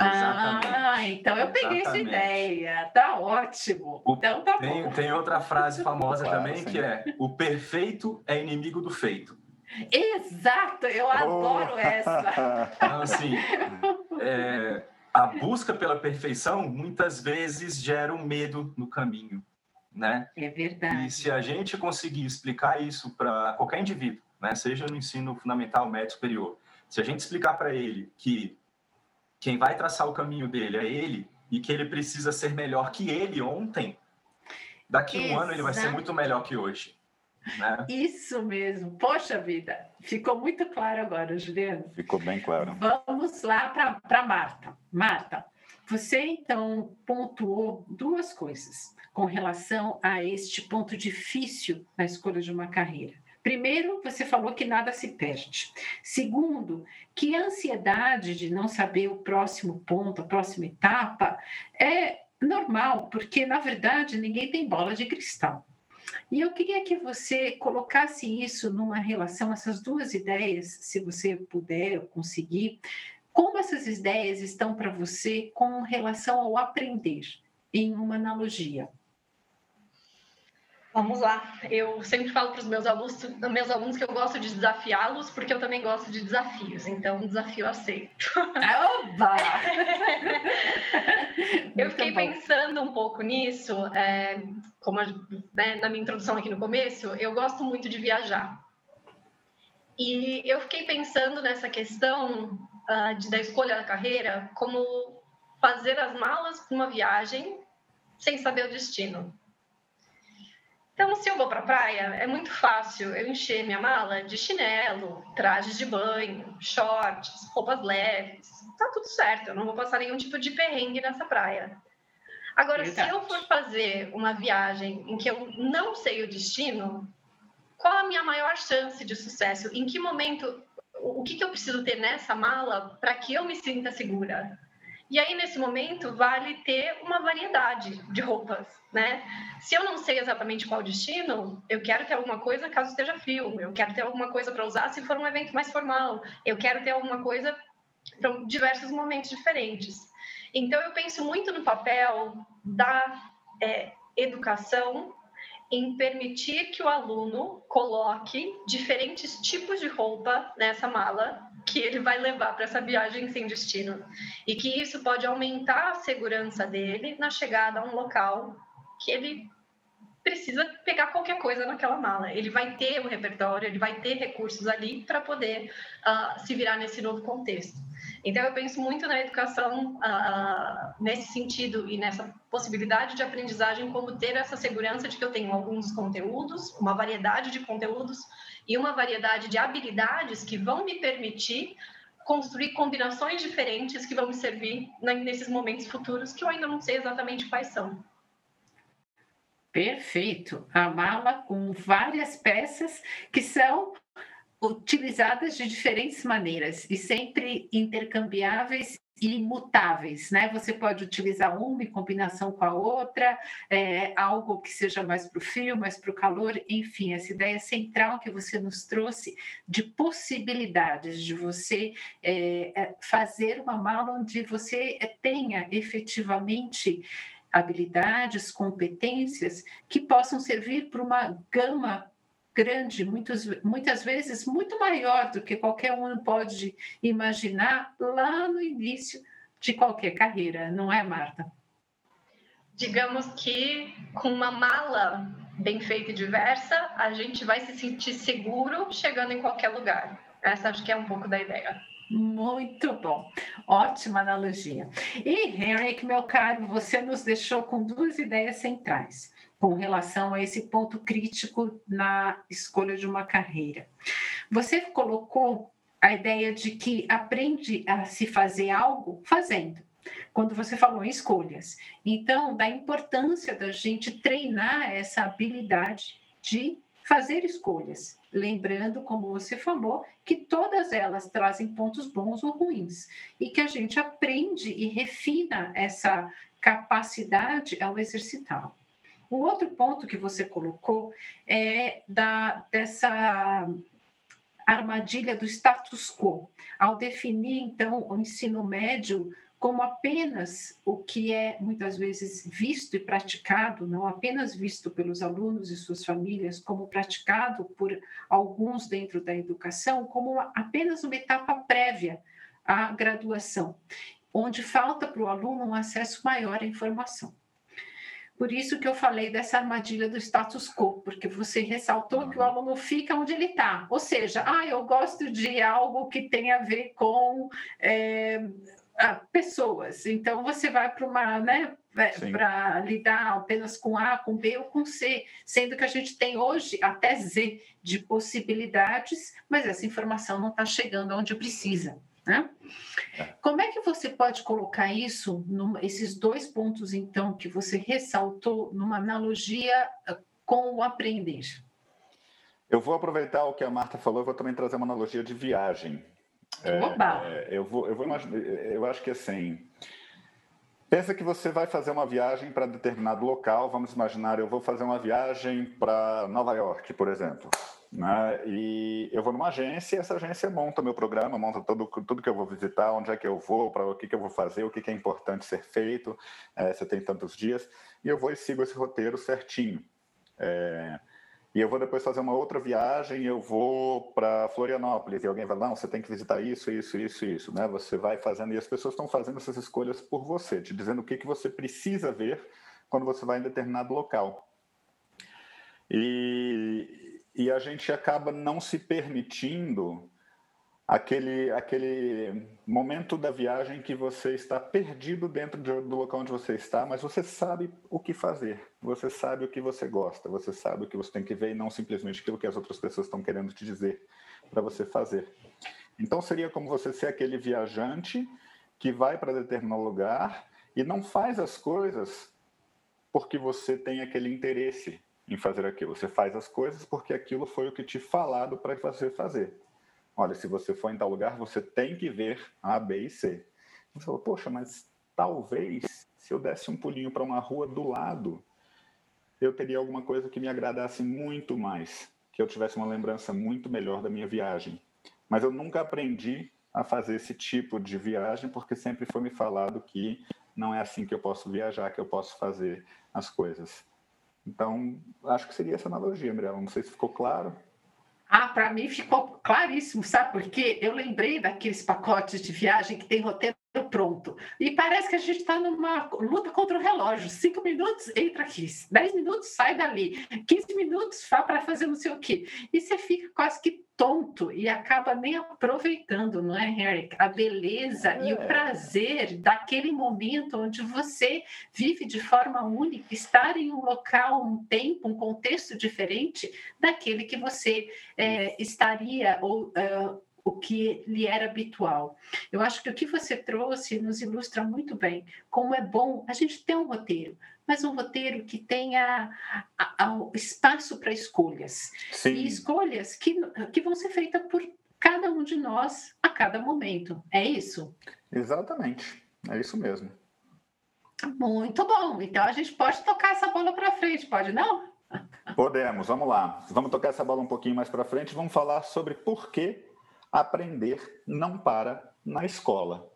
Exatamente. Ah, então eu peguei Exatamente. essa ideia. Tá ótimo. O, então tá tem, bom. Tem outra frase famosa claro, também sim. que é: o perfeito é inimigo do feito. Exato, eu oh. adoro essa. [LAUGHS] Então, assim, é, a busca pela perfeição muitas vezes gera um medo no caminho, né? É verdade. E se a gente conseguir explicar isso para qualquer indivíduo, né, seja no ensino fundamental, médio, superior, se a gente explicar para ele que quem vai traçar o caminho dele é ele e que ele precisa ser melhor que ele ontem, daqui a um ano ele vai ser muito melhor que hoje. Né? Isso mesmo. Poxa vida, ficou muito claro agora, Juliano. Ficou bem claro. Vamos lá para Marta. Marta, você então pontuou duas coisas com relação a este ponto difícil na escolha de uma carreira. Primeiro, você falou que nada se perde. Segundo, que a ansiedade de não saber o próximo ponto, a próxima etapa, é normal, porque na verdade ninguém tem bola de cristal. E eu queria que você colocasse isso numa relação, essas duas ideias, se você puder conseguir, como essas ideias estão para você com relação ao aprender, em uma analogia. Vamos lá. Eu sempre falo para os meus alunos, meus alunos que eu gosto de desafiá-los, porque eu também gosto de desafios. Então, desafio aceito. Oba! [LAUGHS] eu fiquei pensando um pouco nisso, é, como a, né, na minha introdução aqui no começo, eu gosto muito de viajar. E eu fiquei pensando nessa questão uh, de, da escolha da carreira, como fazer as malas para uma viagem sem saber o destino. Então, se eu vou para a praia, é muito fácil eu encher minha mala de chinelo, trajes de banho, shorts, roupas leves. Tá tudo certo, eu não vou passar nenhum tipo de perrengue nessa praia. Agora, Verdade. se eu for fazer uma viagem em que eu não sei o destino, qual a minha maior chance de sucesso? Em que momento, o que, que eu preciso ter nessa mala para que eu me sinta segura? E aí, nesse momento, vale ter uma variedade de roupas, né? Se eu não sei exatamente qual destino, eu quero ter alguma coisa caso esteja frio, eu quero ter alguma coisa para usar se for um evento mais formal, eu quero ter alguma coisa para diversos momentos diferentes. Então, eu penso muito no papel da é, educação em permitir que o aluno coloque diferentes tipos de roupa nessa mala que ele vai levar para essa viagem sem destino. E que isso pode aumentar a segurança dele na chegada a um local que ele precisa pegar qualquer coisa naquela mala. Ele vai ter o repertório, ele vai ter recursos ali para poder uh, se virar nesse novo contexto. Então, eu penso muito na educação uh, nesse sentido e nessa possibilidade de aprendizagem, como ter essa segurança de que eu tenho alguns conteúdos, uma variedade de conteúdos e uma variedade de habilidades que vão me permitir construir combinações diferentes que vão me servir nesses momentos futuros que eu ainda não sei exatamente quais são. Perfeito. A mala com várias peças que são utilizadas de diferentes maneiras e sempre intercambiáveis e mutáveis, né? Você pode utilizar uma em combinação com a outra, é, algo que seja mais para o frio, mais para o calor, enfim, essa ideia central que você nos trouxe de possibilidades de você é, é fazer uma mala onde você tenha efetivamente habilidades, competências que possam servir para uma gama grande, muitos, muitas vezes muito maior do que qualquer um pode imaginar lá no início de qualquer carreira, não é, Marta? Digamos que com uma mala bem feita e diversa, a gente vai se sentir seguro chegando em qualquer lugar. Essa acho que é um pouco da ideia. Muito bom, ótima analogia. E Henrique, meu caro, você nos deixou com duas ideias centrais com relação a esse ponto crítico na escolha de uma carreira. Você colocou a ideia de que aprende a se fazer algo fazendo. Quando você falou em escolhas. Então, da importância da gente treinar essa habilidade de fazer escolhas, lembrando, como você falou, que todas elas trazem pontos bons ou ruins e que a gente aprende e refina essa capacidade ao exercitá-la. O outro ponto que você colocou é da, dessa armadilha do status quo, ao definir, então, o ensino médio como apenas o que é muitas vezes visto e praticado, não apenas visto pelos alunos e suas famílias, como praticado por alguns dentro da educação, como apenas uma etapa prévia à graduação, onde falta para o aluno um acesso maior à informação. Por isso que eu falei dessa armadilha do status quo, porque você ressaltou que o aluno fica onde ele está. Ou seja, ah, eu gosto de algo que tem a ver com é, pessoas. Então você vai para uma, né, é, para lidar apenas com A, com B ou com C, sendo que a gente tem hoje até Z de possibilidades, mas essa informação não está chegando onde precisa. Né? É. Como é que você pode colocar isso, num, esses dois pontos, então, que você ressaltou, numa analogia ah, com o aprender? Eu vou aproveitar o que a Marta falou, eu vou também trazer uma analogia de viagem. É, é, eu, vou, eu, vou imaginar, eu acho que assim. Pensa que você vai fazer uma viagem para determinado local. Vamos imaginar, eu vou fazer uma viagem para Nova York, por exemplo. Né? E eu vou numa agência e essa agência monta meu programa, monta tudo, tudo que eu vou visitar, onde é que eu vou, para o que, que eu vou fazer, o que, que é importante ser feito, é, você tem tantos dias, e eu vou e sigo esse roteiro certinho. É, e eu vou depois fazer uma outra viagem, eu vou para Florianópolis, e alguém vai, não, você tem que visitar isso, isso, isso, isso, né? Você vai fazendo, e as pessoas estão fazendo essas escolhas por você, te dizendo o que, que você precisa ver quando você vai em determinado local. E, e a gente acaba não se permitindo aquele, aquele momento da viagem que você está perdido dentro do local onde você está, mas você sabe o que fazer, você sabe o que você gosta, você sabe o que você tem que ver e não simplesmente aquilo que as outras pessoas estão querendo te dizer para você fazer. Então seria como você ser aquele viajante que vai para determinado lugar e não faz as coisas porque você tem aquele interesse em fazer aquilo. Você faz as coisas porque aquilo foi o que te falado para você fazer. Olha, se você for em tal lugar, você tem que ver A, B e C. Você falou, poxa, mas talvez se eu desse um pulinho para uma rua do lado, eu teria alguma coisa que me agradasse muito mais, que eu tivesse uma lembrança muito melhor da minha viagem. Mas eu nunca aprendi a fazer esse tipo de viagem porque sempre foi me falado que não é assim que eu posso viajar, que eu posso fazer as coisas. Então, acho que seria essa analogia, Mirella. Não sei se ficou claro. Ah, para mim ficou claríssimo, sabe por quê? Eu lembrei daqueles pacotes de viagem que tem roteiro. E parece que a gente está numa luta contra o relógio. Cinco minutos, entra aqui. Dez minutos, sai dali. Quinze minutos, vá para fazer não sei o quê. E você fica quase que tonto e acaba nem aproveitando, não é, Eric? A beleza é. e o é. prazer daquele momento onde você vive de forma única, estar em um local, um tempo, um contexto diferente daquele que você é, estaria ou uh, o que lhe era habitual. Eu acho que o que você trouxe nos ilustra muito bem como é bom a gente ter um roteiro, mas um roteiro que tenha a, a, espaço para escolhas. Sim. E escolhas que, que vão ser feitas por cada um de nós a cada momento. É isso? Exatamente. É isso mesmo. Muito bom. Então a gente pode tocar essa bola para frente, pode não? Podemos, vamos lá. Vamos tocar essa bola um pouquinho mais para frente. Vamos falar sobre por que aprender não para na escola.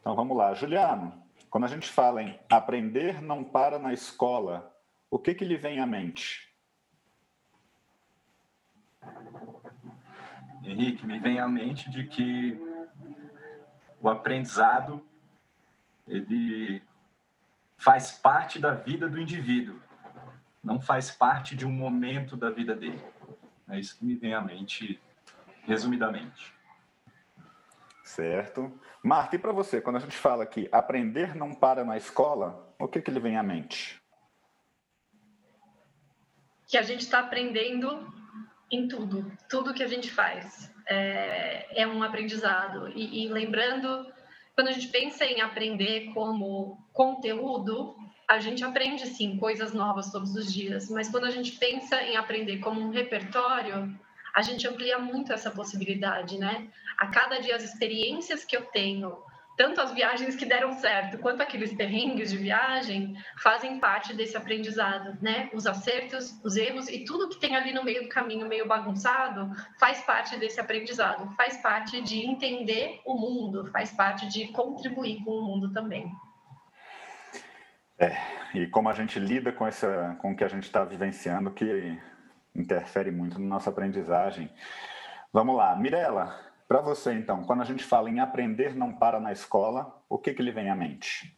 Então vamos lá, Juliano. Quando a gente fala em aprender não para na escola, o que, que lhe vem à mente? Henrique, me vem à mente de que o aprendizado ele faz parte da vida do indivíduo, não faz parte de um momento da vida dele. É isso que me vem à mente, resumidamente. Certo. Marta, e para você, quando a gente fala que aprender não para na escola, o que, que lhe vem à mente? Que a gente está aprendendo em tudo, tudo que a gente faz. É, é um aprendizado. E, e lembrando, quando a gente pensa em aprender como conteúdo, a gente aprende sim coisas novas todos os dias, mas quando a gente pensa em aprender como um repertório, a gente amplia muito essa possibilidade, né? A cada dia as experiências que eu tenho, tanto as viagens que deram certo, quanto aqueles perrengues de viagem, fazem parte desse aprendizado, né? Os acertos, os erros e tudo que tem ali no meio do caminho meio bagunçado faz parte desse aprendizado, faz parte de entender o mundo, faz parte de contribuir com o mundo também. É, e como a gente lida com essa, com o que a gente está vivenciando, que interfere muito na nossa aprendizagem. Vamos lá, Mirela, para você então, quando a gente fala em aprender não para na escola, o que, que lhe vem à mente?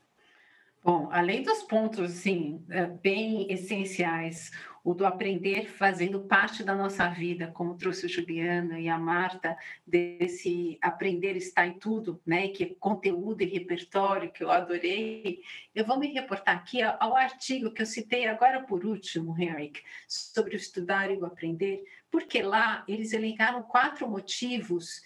Bom, além dos pontos assim, é, bem essenciais, o do aprender fazendo parte da nossa vida, como trouxe a Juliana e a Marta, desse aprender está em tudo, né? Que é conteúdo e repertório, que eu adorei. Eu vou me reportar aqui ao artigo que eu citei agora por último, Henrik, sobre o estudar e o aprender, porque lá eles elencaram quatro motivos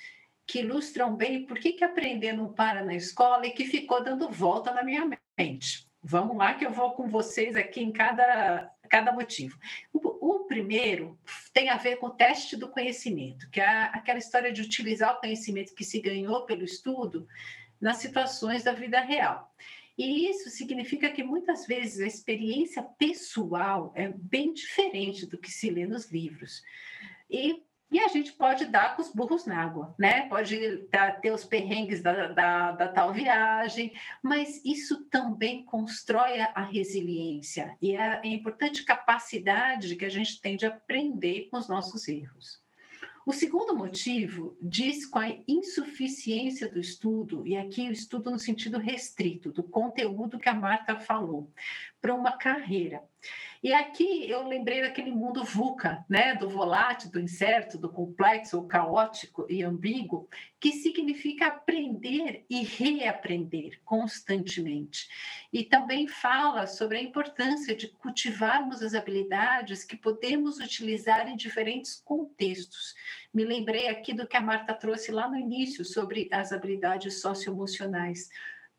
que ilustram bem por que, que aprender não para na escola e que ficou dando volta na minha mente. Vamos lá que eu vou com vocês aqui em cada, cada motivo. O, o primeiro tem a ver com o teste do conhecimento, que é aquela história de utilizar o conhecimento que se ganhou pelo estudo nas situações da vida real. E isso significa que muitas vezes a experiência pessoal é bem diferente do que se lê nos livros. E e a gente pode dar com os burros na água, né? Pode ter os perrengues da, da, da, tal viagem, mas isso também constrói a resiliência e a, a importante capacidade que a gente tem de aprender com os nossos erros. O segundo motivo diz com a insuficiência do estudo, e aqui o estudo no sentido restrito, do conteúdo que a Marta falou, para uma carreira. E aqui eu lembrei daquele mundo VUCA, né? do volátil, do incerto, do complexo, caótico e ambíguo, que significa aprender e reaprender constantemente. E também fala sobre a importância de cultivarmos as habilidades que podemos utilizar em diferentes contextos. Me lembrei aqui do que a Marta trouxe lá no início sobre as habilidades socioemocionais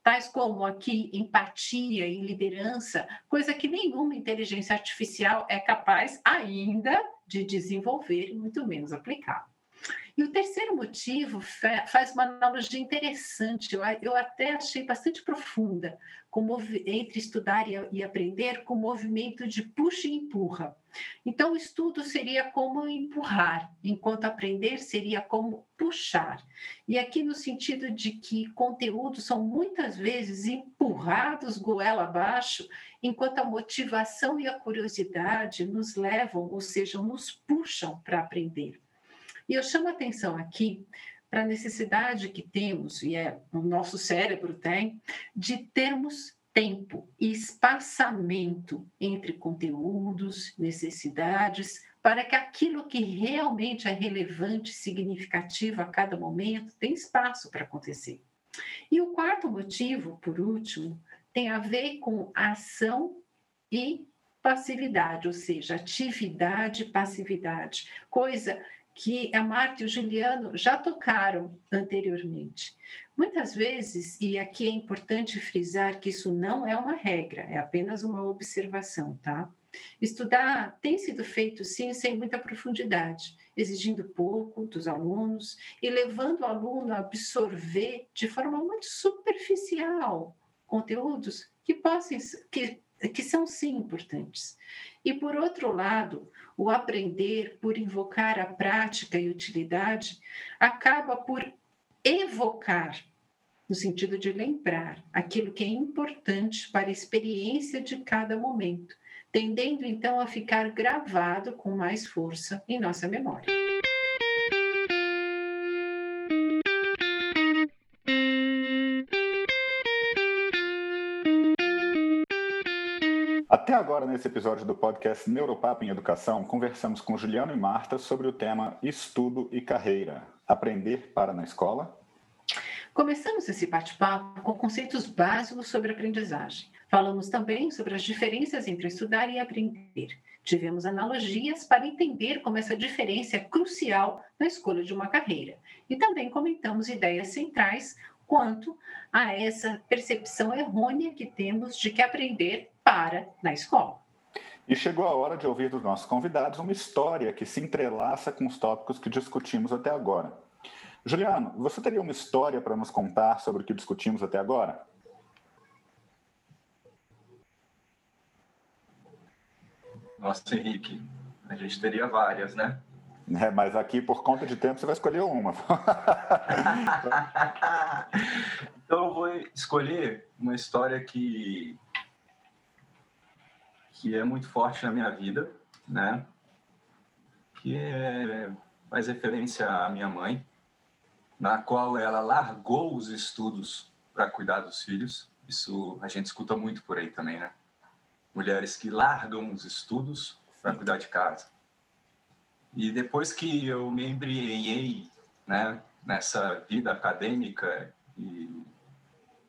tais como aqui empatia e liderança, coisa que nenhuma inteligência artificial é capaz ainda de desenvolver, muito menos aplicar. E o terceiro motivo faz uma analogia interessante, eu até achei bastante profunda, entre estudar e aprender com o movimento de puxa e empurra. Então, o estudo seria como empurrar, enquanto aprender seria como puxar. E aqui no sentido de que conteúdos são muitas vezes empurrados goela abaixo, enquanto a motivação e a curiosidade nos levam, ou seja, nos puxam para aprender. E eu chamo a atenção aqui para a necessidade que temos, e é o nosso cérebro tem, de termos tempo e espaçamento entre conteúdos, necessidades, para que aquilo que realmente é relevante, significativo a cada momento, tenha espaço para acontecer. E o quarto motivo, por último, tem a ver com ação e passividade, ou seja, atividade e passividade, coisa que a Marta e o Juliano já tocaram anteriormente. Muitas vezes, e aqui é importante frisar que isso não é uma regra, é apenas uma observação, tá? Estudar tem sido feito, sim, sem muita profundidade, exigindo pouco dos alunos e levando o aluno a absorver de forma muito superficial conteúdos que possam, que, que são sim importantes. E por outro lado, o aprender por invocar a prática e utilidade acaba por evocar, no sentido de lembrar aquilo que é importante para a experiência de cada momento, tendendo então a ficar gravado com mais força em nossa memória. Até agora, nesse episódio do podcast Neuropapo em Educação, conversamos com Juliano e Marta sobre o tema Estudo e Carreira. Aprender para na escola? Começamos esse bate-papo com conceitos básicos sobre aprendizagem. Falamos também sobre as diferenças entre estudar e aprender. Tivemos analogias para entender como essa diferença é crucial na escolha de uma carreira. E também comentamos ideias centrais quanto a essa percepção errônea que temos de que aprender para na escola. E chegou a hora de ouvir dos nossos convidados uma história que se entrelaça com os tópicos que discutimos até agora. Juliano, você teria uma história para nos contar sobre o que discutimos até agora? Nossa, Henrique, a gente teria várias, né? É, mas aqui, por conta de tempo, você vai escolher uma. [LAUGHS] então, eu vou escolher uma história que que é muito forte na minha vida, né? Que é, faz referência à minha mãe, na qual ela largou os estudos para cuidar dos filhos. Isso a gente escuta muito por aí também, né? Mulheres que largam os estudos para cuidar de casa. E depois que eu me embriaguei, né, nessa vida acadêmica e,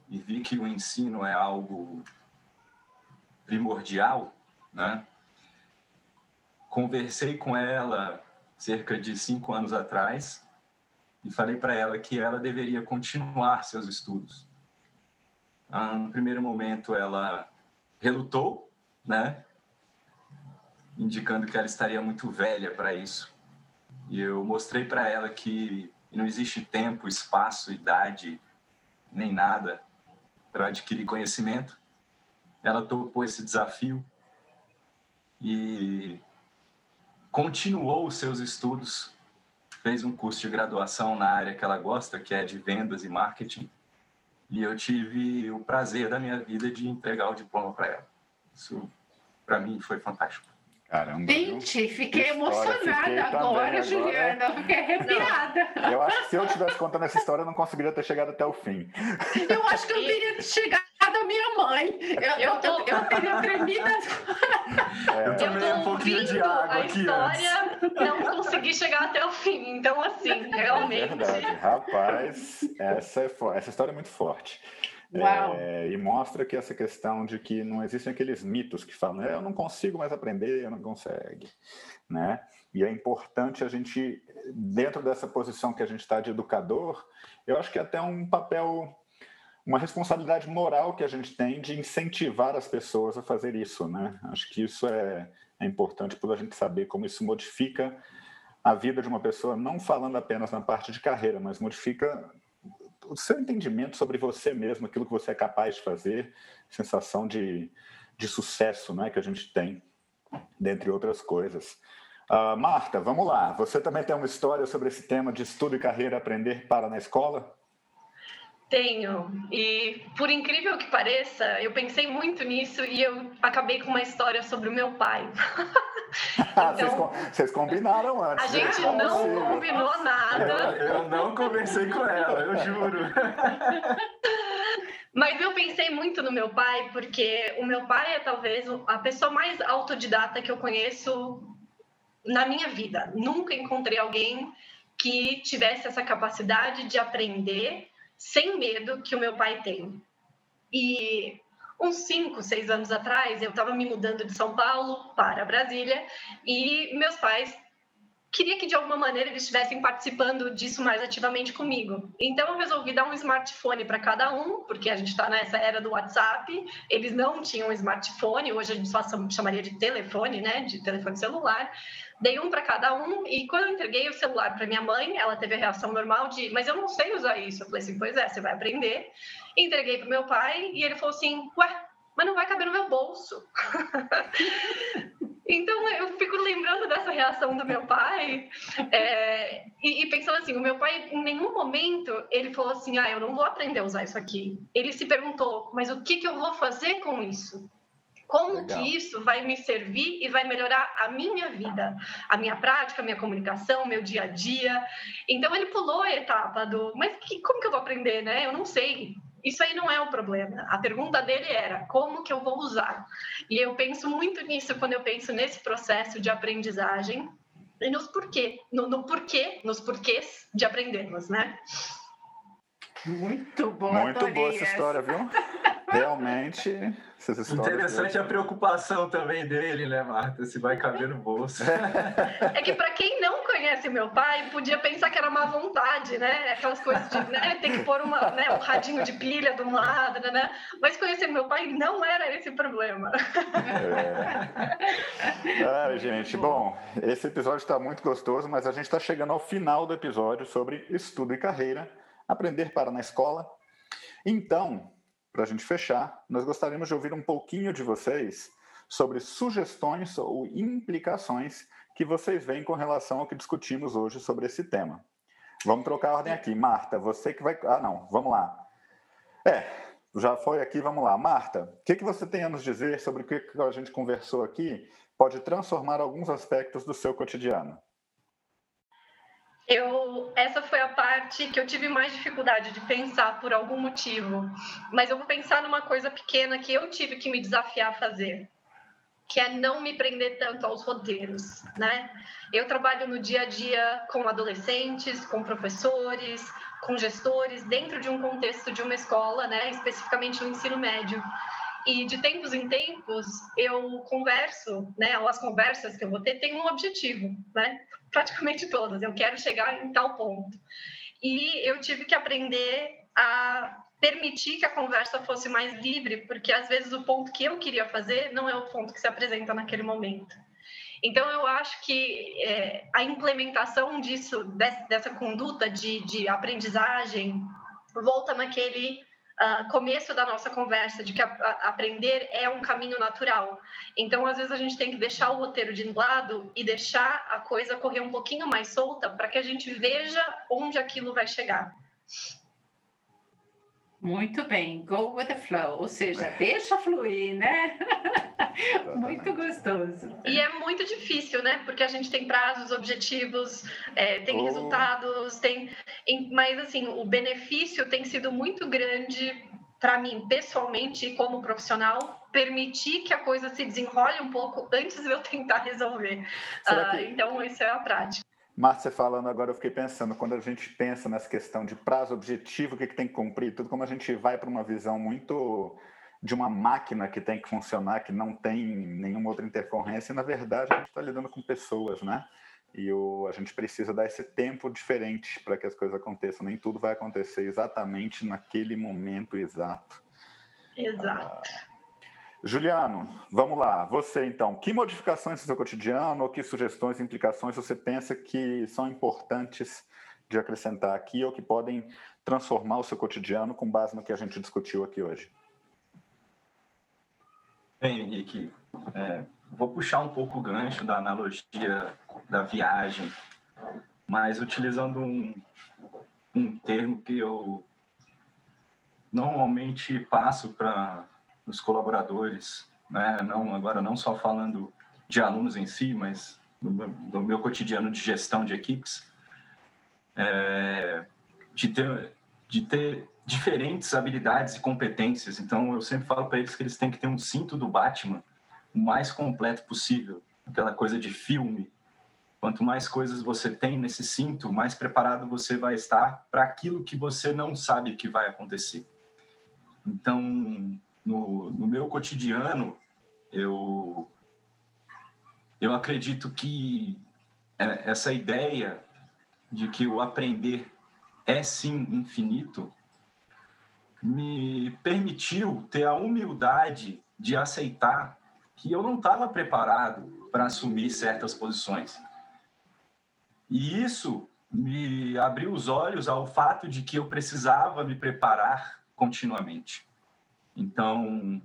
e vi que o ensino é algo primordial, né? Conversei com ela cerca de cinco anos atrás e falei para ela que ela deveria continuar seus estudos. Ah, no primeiro momento, ela relutou, né? Indicando que ela estaria muito velha para isso. E eu mostrei para ela que não existe tempo, espaço, idade, nem nada para adquirir conhecimento. Ela topou esse desafio e continuou os seus estudos, fez um curso de graduação na área que ela gosta, que é de vendas e marketing, e eu tive o prazer da minha vida de entregar o diploma para ela. Isso, para mim, foi fantástico. Caramba. Gente, fiquei emocionada fiquei agora, Juliana. Agora... Fiquei arrepiada. Eu acho que se eu estivesse contando essa história, eu não conseguiria ter chegado até o fim. Eu acho que eu teria chegado minha mãe. Eu, eu, tô... eu, teria tremido. É. Eu tomei um pouquinho de água a história, não consegui chegar até o fim. Então, assim, [LAUGHS] realmente. É verdade. Rapaz, essa, é essa história é muito forte. É, e mostra que essa questão de que não existem aqueles mitos que falam, eu não consigo mais aprender, eu não consegue, né? E é importante a gente, dentro dessa posição que a gente está de educador, eu acho que é até um papel, uma responsabilidade moral que a gente tem de incentivar as pessoas a fazer isso, né? Acho que isso é, é importante para a gente saber como isso modifica a vida de uma pessoa, não falando apenas na parte de carreira, mas modifica o seu entendimento sobre você mesmo, aquilo que você é capaz de fazer, sensação de, de sucesso né, que a gente tem, dentre outras coisas. Uh, Marta, vamos lá. Você também tem uma história sobre esse tema de estudo e carreira aprender para na escola? Tenho. E por incrível que pareça, eu pensei muito nisso e eu acabei com uma história sobre o meu pai. [LAUGHS] Então, vocês, combinaram antes. A gente né? não combinou nada. Eu, eu não conversei com ela, eu juro. [LAUGHS] Mas eu pensei muito no meu pai, porque o meu pai é talvez a pessoa mais autodidata que eu conheço na minha vida. Nunca encontrei alguém que tivesse essa capacidade de aprender sem medo que o meu pai tem. E uns cinco, seis anos atrás, eu estava me mudando de São Paulo para Brasília e meus pais queria que de alguma maneira eles estivessem participando disso mais ativamente comigo. Então eu resolvi dar um smartphone para cada um, porque a gente está nessa era do WhatsApp. Eles não tinham smartphone, hoje a gente só chamaria de telefone, né, de telefone celular. Dei um para cada um e quando eu entreguei o celular para minha mãe, ela teve a reação normal de, mas eu não sei usar isso. Eu falei assim, pois é, você vai aprender. Entreguei para meu pai e ele falou assim, ué, mas não vai caber no meu bolso. [LAUGHS] então eu fico lembrando dessa reação do meu pai é, e, e, pensando assim, o meu pai em nenhum momento ele falou assim, ah, eu não vou aprender a usar isso aqui. Ele se perguntou, mas o que, que eu vou fazer com isso? Como Legal. que isso vai me servir e vai melhorar a minha vida, a minha prática, a minha comunicação, meu dia a dia. Então ele pulou a etapa do, mas que, como que eu vou aprender, né? Eu não sei. Isso aí não é o problema. A pergunta dele era como que eu vou usar. E eu penso muito nisso quando eu penso nesse processo de aprendizagem e nos porquê, no, no porquê, nos porquês de aprendermos, né? Muito bom. Muito boa essa história, viu? [LAUGHS] Realmente, essas histórias. Interessante a preocupação também dele, né, Marta? Se vai caber no bolso. É que para quem não conhece meu pai, podia pensar que era má vontade, né? Aquelas coisas de né, ter que pôr uma, né, um radinho de pilha de um lado, né, né? Mas conhecer meu pai não era esse problema. É. Ai, gente, bom, esse episódio está muito gostoso, mas a gente está chegando ao final do episódio sobre estudo e carreira, aprender para na escola. Então, para a gente fechar, nós gostaríamos de ouvir um pouquinho de vocês sobre sugestões ou implicações que vocês veem com relação ao que discutimos hoje sobre esse tema. Vamos trocar a ordem aqui. Marta, você que vai. Ah, não, vamos lá. É, já foi aqui, vamos lá. Marta, o que, que você tem a nos dizer sobre o que a gente conversou aqui pode transformar alguns aspectos do seu cotidiano? Eu, essa foi a parte que eu tive mais dificuldade de pensar por algum motivo. Mas eu vou pensar numa coisa pequena que eu tive que me desafiar a fazer, que é não me prender tanto aos roteiros, né? Eu trabalho no dia a dia com adolescentes, com professores, com gestores, dentro de um contexto de uma escola, né? Especificamente no ensino médio. E de tempos em tempos eu converso, né? As conversas que eu vou ter têm um objetivo, né? Praticamente todas. Eu quero chegar em tal ponto. E eu tive que aprender a permitir que a conversa fosse mais livre, porque às vezes o ponto que eu queria fazer não é o ponto que se apresenta naquele momento. Então, eu acho que é, a implementação disso, dessa conduta de, de aprendizagem, volta naquele uh, começo da nossa conversa de que a, a, aprender é um caminho natural. Então, às vezes, a gente tem que deixar o roteiro de lado e deixar a coisa correr um pouquinho mais solta para que a gente veja onde aquilo vai chegar. Muito bem, go with the flow, ou seja, deixa fluir, né? [LAUGHS] muito gostoso. E é muito difícil, né? Porque a gente tem prazos, objetivos, é, tem oh. resultados, tem. Mas assim, o benefício tem sido muito grande para mim, pessoalmente e como profissional, permitir que a coisa se desenrole um pouco antes de eu [LAUGHS] tentar resolver. Uh, que... Então, isso é a prática. Márcia falando agora, eu fiquei pensando, quando a gente pensa nessa questão de prazo, objetivo, o que, que tem que cumprir, tudo como a gente vai para uma visão muito de uma máquina que tem que funcionar, que não tem nenhuma outra intercorrência, e na verdade a gente está lidando com pessoas, né? E o, a gente precisa dar esse tempo diferente para que as coisas aconteçam. Nem tudo vai acontecer exatamente naquele momento exato. Exato. Ah, Juliano, vamos lá. Você, então, que modificações no seu cotidiano ou que sugestões implicações você pensa que são importantes de acrescentar aqui ou que podem transformar o seu cotidiano com base no que a gente discutiu aqui hoje? Bem, Henrique, é, vou puxar um pouco o gancho da analogia da viagem, mas utilizando um, um termo que eu normalmente passo para os colaboradores, né? não agora não só falando de alunos em si, mas no, meu cotidiano de gestão de equipes, é, de, ter, de ter diferentes habilidades e competências. Então, eu sempre falo para eles que eles têm que ter um cinto do Batman o mais completo possível, aquela coisa de filme. Quanto mais coisas você tem nesse cinto, mais preparado você vai estar para aquilo que você não sabe que vai acontecer. Então, no, no meu cotidiano, eu eu acredito que é, essa ideia de que o aprender é sim infinito me permitiu ter a humildade de aceitar que eu não estava preparado para assumir certas posições. E isso me abriu os olhos ao fato de que eu precisava me preparar continuamente. Então,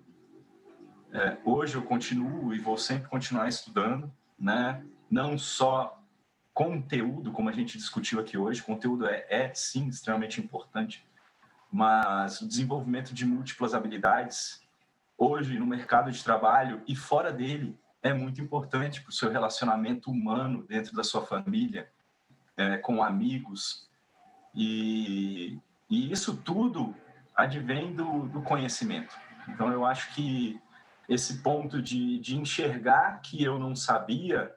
é, hoje eu continuo e vou sempre continuar estudando, né? Não só conteúdo, como a gente discutiu aqui hoje, conteúdo é, é sim extremamente importante, mas o desenvolvimento de múltiplas habilidades hoje no mercado de trabalho e fora dele é muito importante para o seu relacionamento humano dentro da sua família, é, com amigos e, e isso tudo advém do, do conhecimento. Então eu acho que esse ponto de, de enxergar que eu não sabia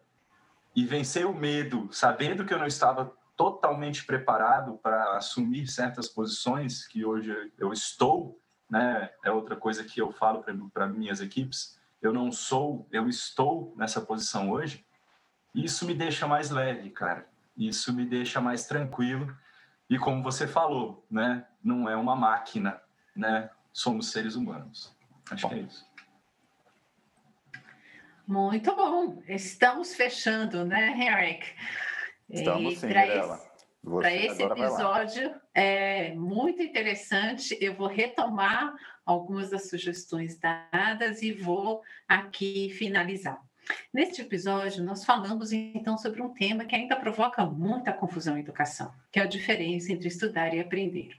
e vencer o medo, sabendo que eu não estava totalmente preparado para assumir certas posições que hoje eu estou, né? É outra coisa que eu falo para minhas equipes. Eu não sou, eu estou nessa posição hoje. Isso me deixa mais leve, cara. Isso me deixa mais tranquilo. E como você falou, né? Não é uma máquina, né? Somos seres humanos. Acho Bom. que é isso. Muito bom. Estamos fechando, né, Eric? Estamos sim, Mirella. Para esse episódio é muito interessante. Eu vou retomar algumas das sugestões dadas e vou aqui finalizar. Neste episódio, nós falamos então sobre um tema que ainda provoca muita confusão em educação, que é a diferença entre estudar e aprender.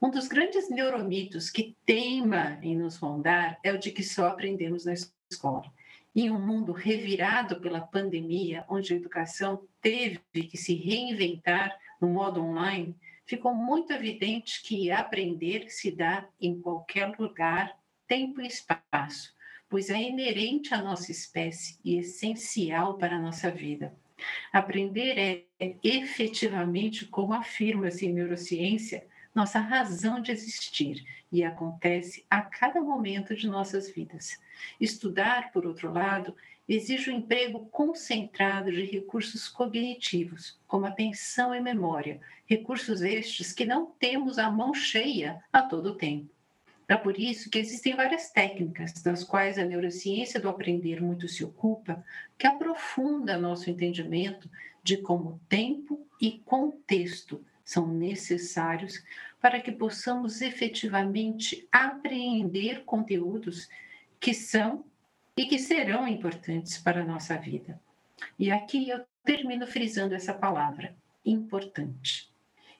Um dos grandes neuromitos que teima em nos rondar é o de que só aprendemos na escola. Em um mundo revirado pela pandemia, onde a educação teve que se reinventar no modo online, ficou muito evidente que aprender se dá em qualquer lugar, tempo e espaço, pois é inerente à nossa espécie e essencial para a nossa vida. Aprender é efetivamente, como afirma-se em neurociência, nossa razão de existir e acontece a cada momento de nossas vidas. Estudar, por outro lado, exige um emprego concentrado de recursos cognitivos, como atenção e memória, recursos estes que não temos a mão cheia a todo tempo. É por isso que existem várias técnicas, das quais a neurociência do aprender muito se ocupa, que aprofunda nosso entendimento de como tempo e contexto são necessários para que possamos efetivamente apreender conteúdos que são e que serão importantes para a nossa vida. E aqui eu termino frisando essa palavra, importante.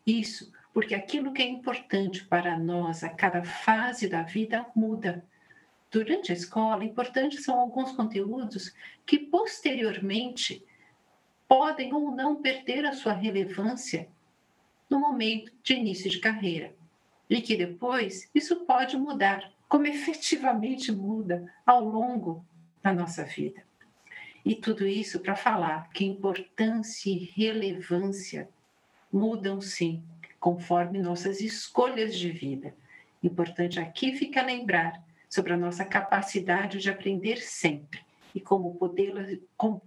Isso porque aquilo que é importante para nós a cada fase da vida muda. Durante a escola, importantes são alguns conteúdos que posteriormente podem ou não perder a sua relevância no momento de início de carreira. E que depois isso pode mudar, como [LAUGHS] efetivamente muda ao longo da nossa vida. E tudo isso para falar que importância e relevância mudam sim, conforme nossas escolhas de vida. Importante aqui fica lembrar sobre a nossa capacidade de aprender sempre e como, poder,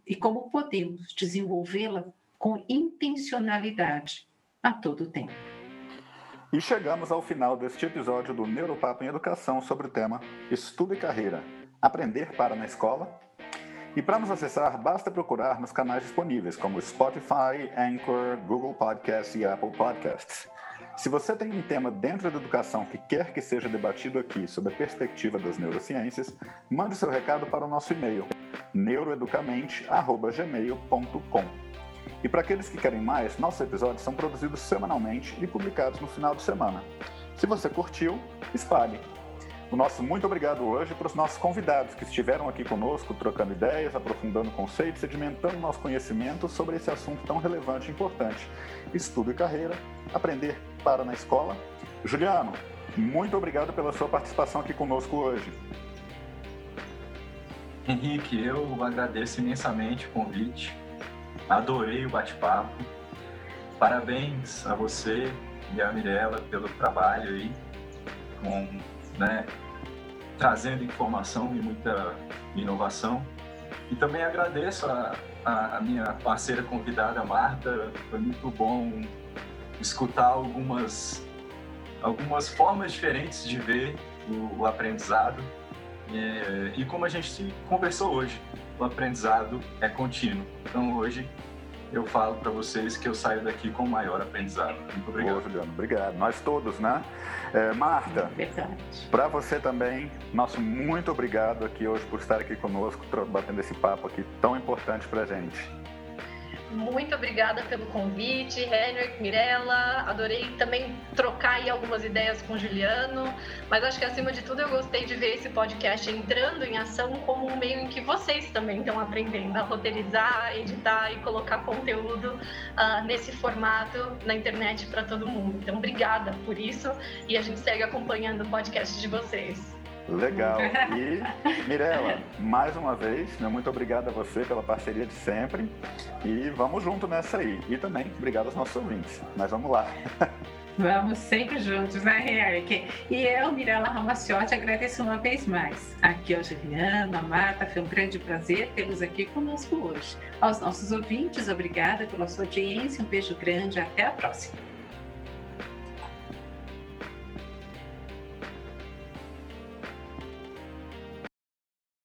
e como podemos desenvolvê-la com intencionalidade a todo tempo. E chegamos ao final deste episódio do Neuropapo em Educação sobre o tema Estudo e Carreira. Aprender para na escola? E para nos acessar, basta procurar nos canais disponíveis, como Spotify, Anchor, Google Podcasts e Apple Podcasts. Se você tem um tema dentro da educação que quer que seja debatido aqui sob a perspectiva das neurociências, mande seu recado para o nosso e-mail neuroeducamente.gmail.com. E para aqueles que querem mais, nossos episódios são produzidos semanalmente e publicados no final de semana. Se você curtiu, espalhe. O nosso muito obrigado hoje para os nossos convidados que estiveram aqui conosco, trocando ideias, aprofundando conceitos, sedimentando nosso conhecimento sobre esse assunto tão relevante e importante. Estudo e carreira, aprender para na escola. Juliano, muito obrigado pela sua participação aqui conosco hoje. Henrique, eu agradeço imensamente o convite. Adorei o bate-papo. Parabéns a você e a Mirella pelo trabalho aí com né, trazendo informação e muita inovação. E também agradeço a, a, a, minha parceira convidada, Marta. Foi muito bom escutar algumas, algumas formas diferentes de ver o, o aprendizado. E, e como a gente conversou hoje, o aprendizado é contínuo. Então, hoje, eu falo para vocês que eu saio daqui com o maior aprendizado. Muito obrigado. Boa, Juliano. Obrigado. Nós todos, né? É, Marta, para você também, nosso muito obrigado aqui hoje por estar aqui conosco, batendo esse papo aqui tão importante para gente. Muito obrigada pelo convite, Henrik, Mirella. Adorei também trocar algumas ideias com o Juliano. Mas acho que acima de tudo eu gostei de ver esse podcast entrando em ação como um meio em que vocês também estão aprendendo a roteirizar, editar e colocar conteúdo uh, nesse formato na internet para todo mundo. Então, obrigada por isso e a gente segue acompanhando o podcast de vocês. Legal. E, Mirella, mais uma vez, né, muito obrigado a você pela parceria de sempre. E vamos junto nessa aí. E também obrigado aos nossos ouvintes. Mas vamos lá. [LAUGHS] Vamos sempre juntos, né, Eric? E eu, Mirella Ramaciotti, agradeço uma vez mais. Aqui é o Juliano, a Marta, foi um grande prazer tê-los aqui conosco hoje. Aos nossos ouvintes, obrigada pela sua audiência, um beijo grande, até a próxima.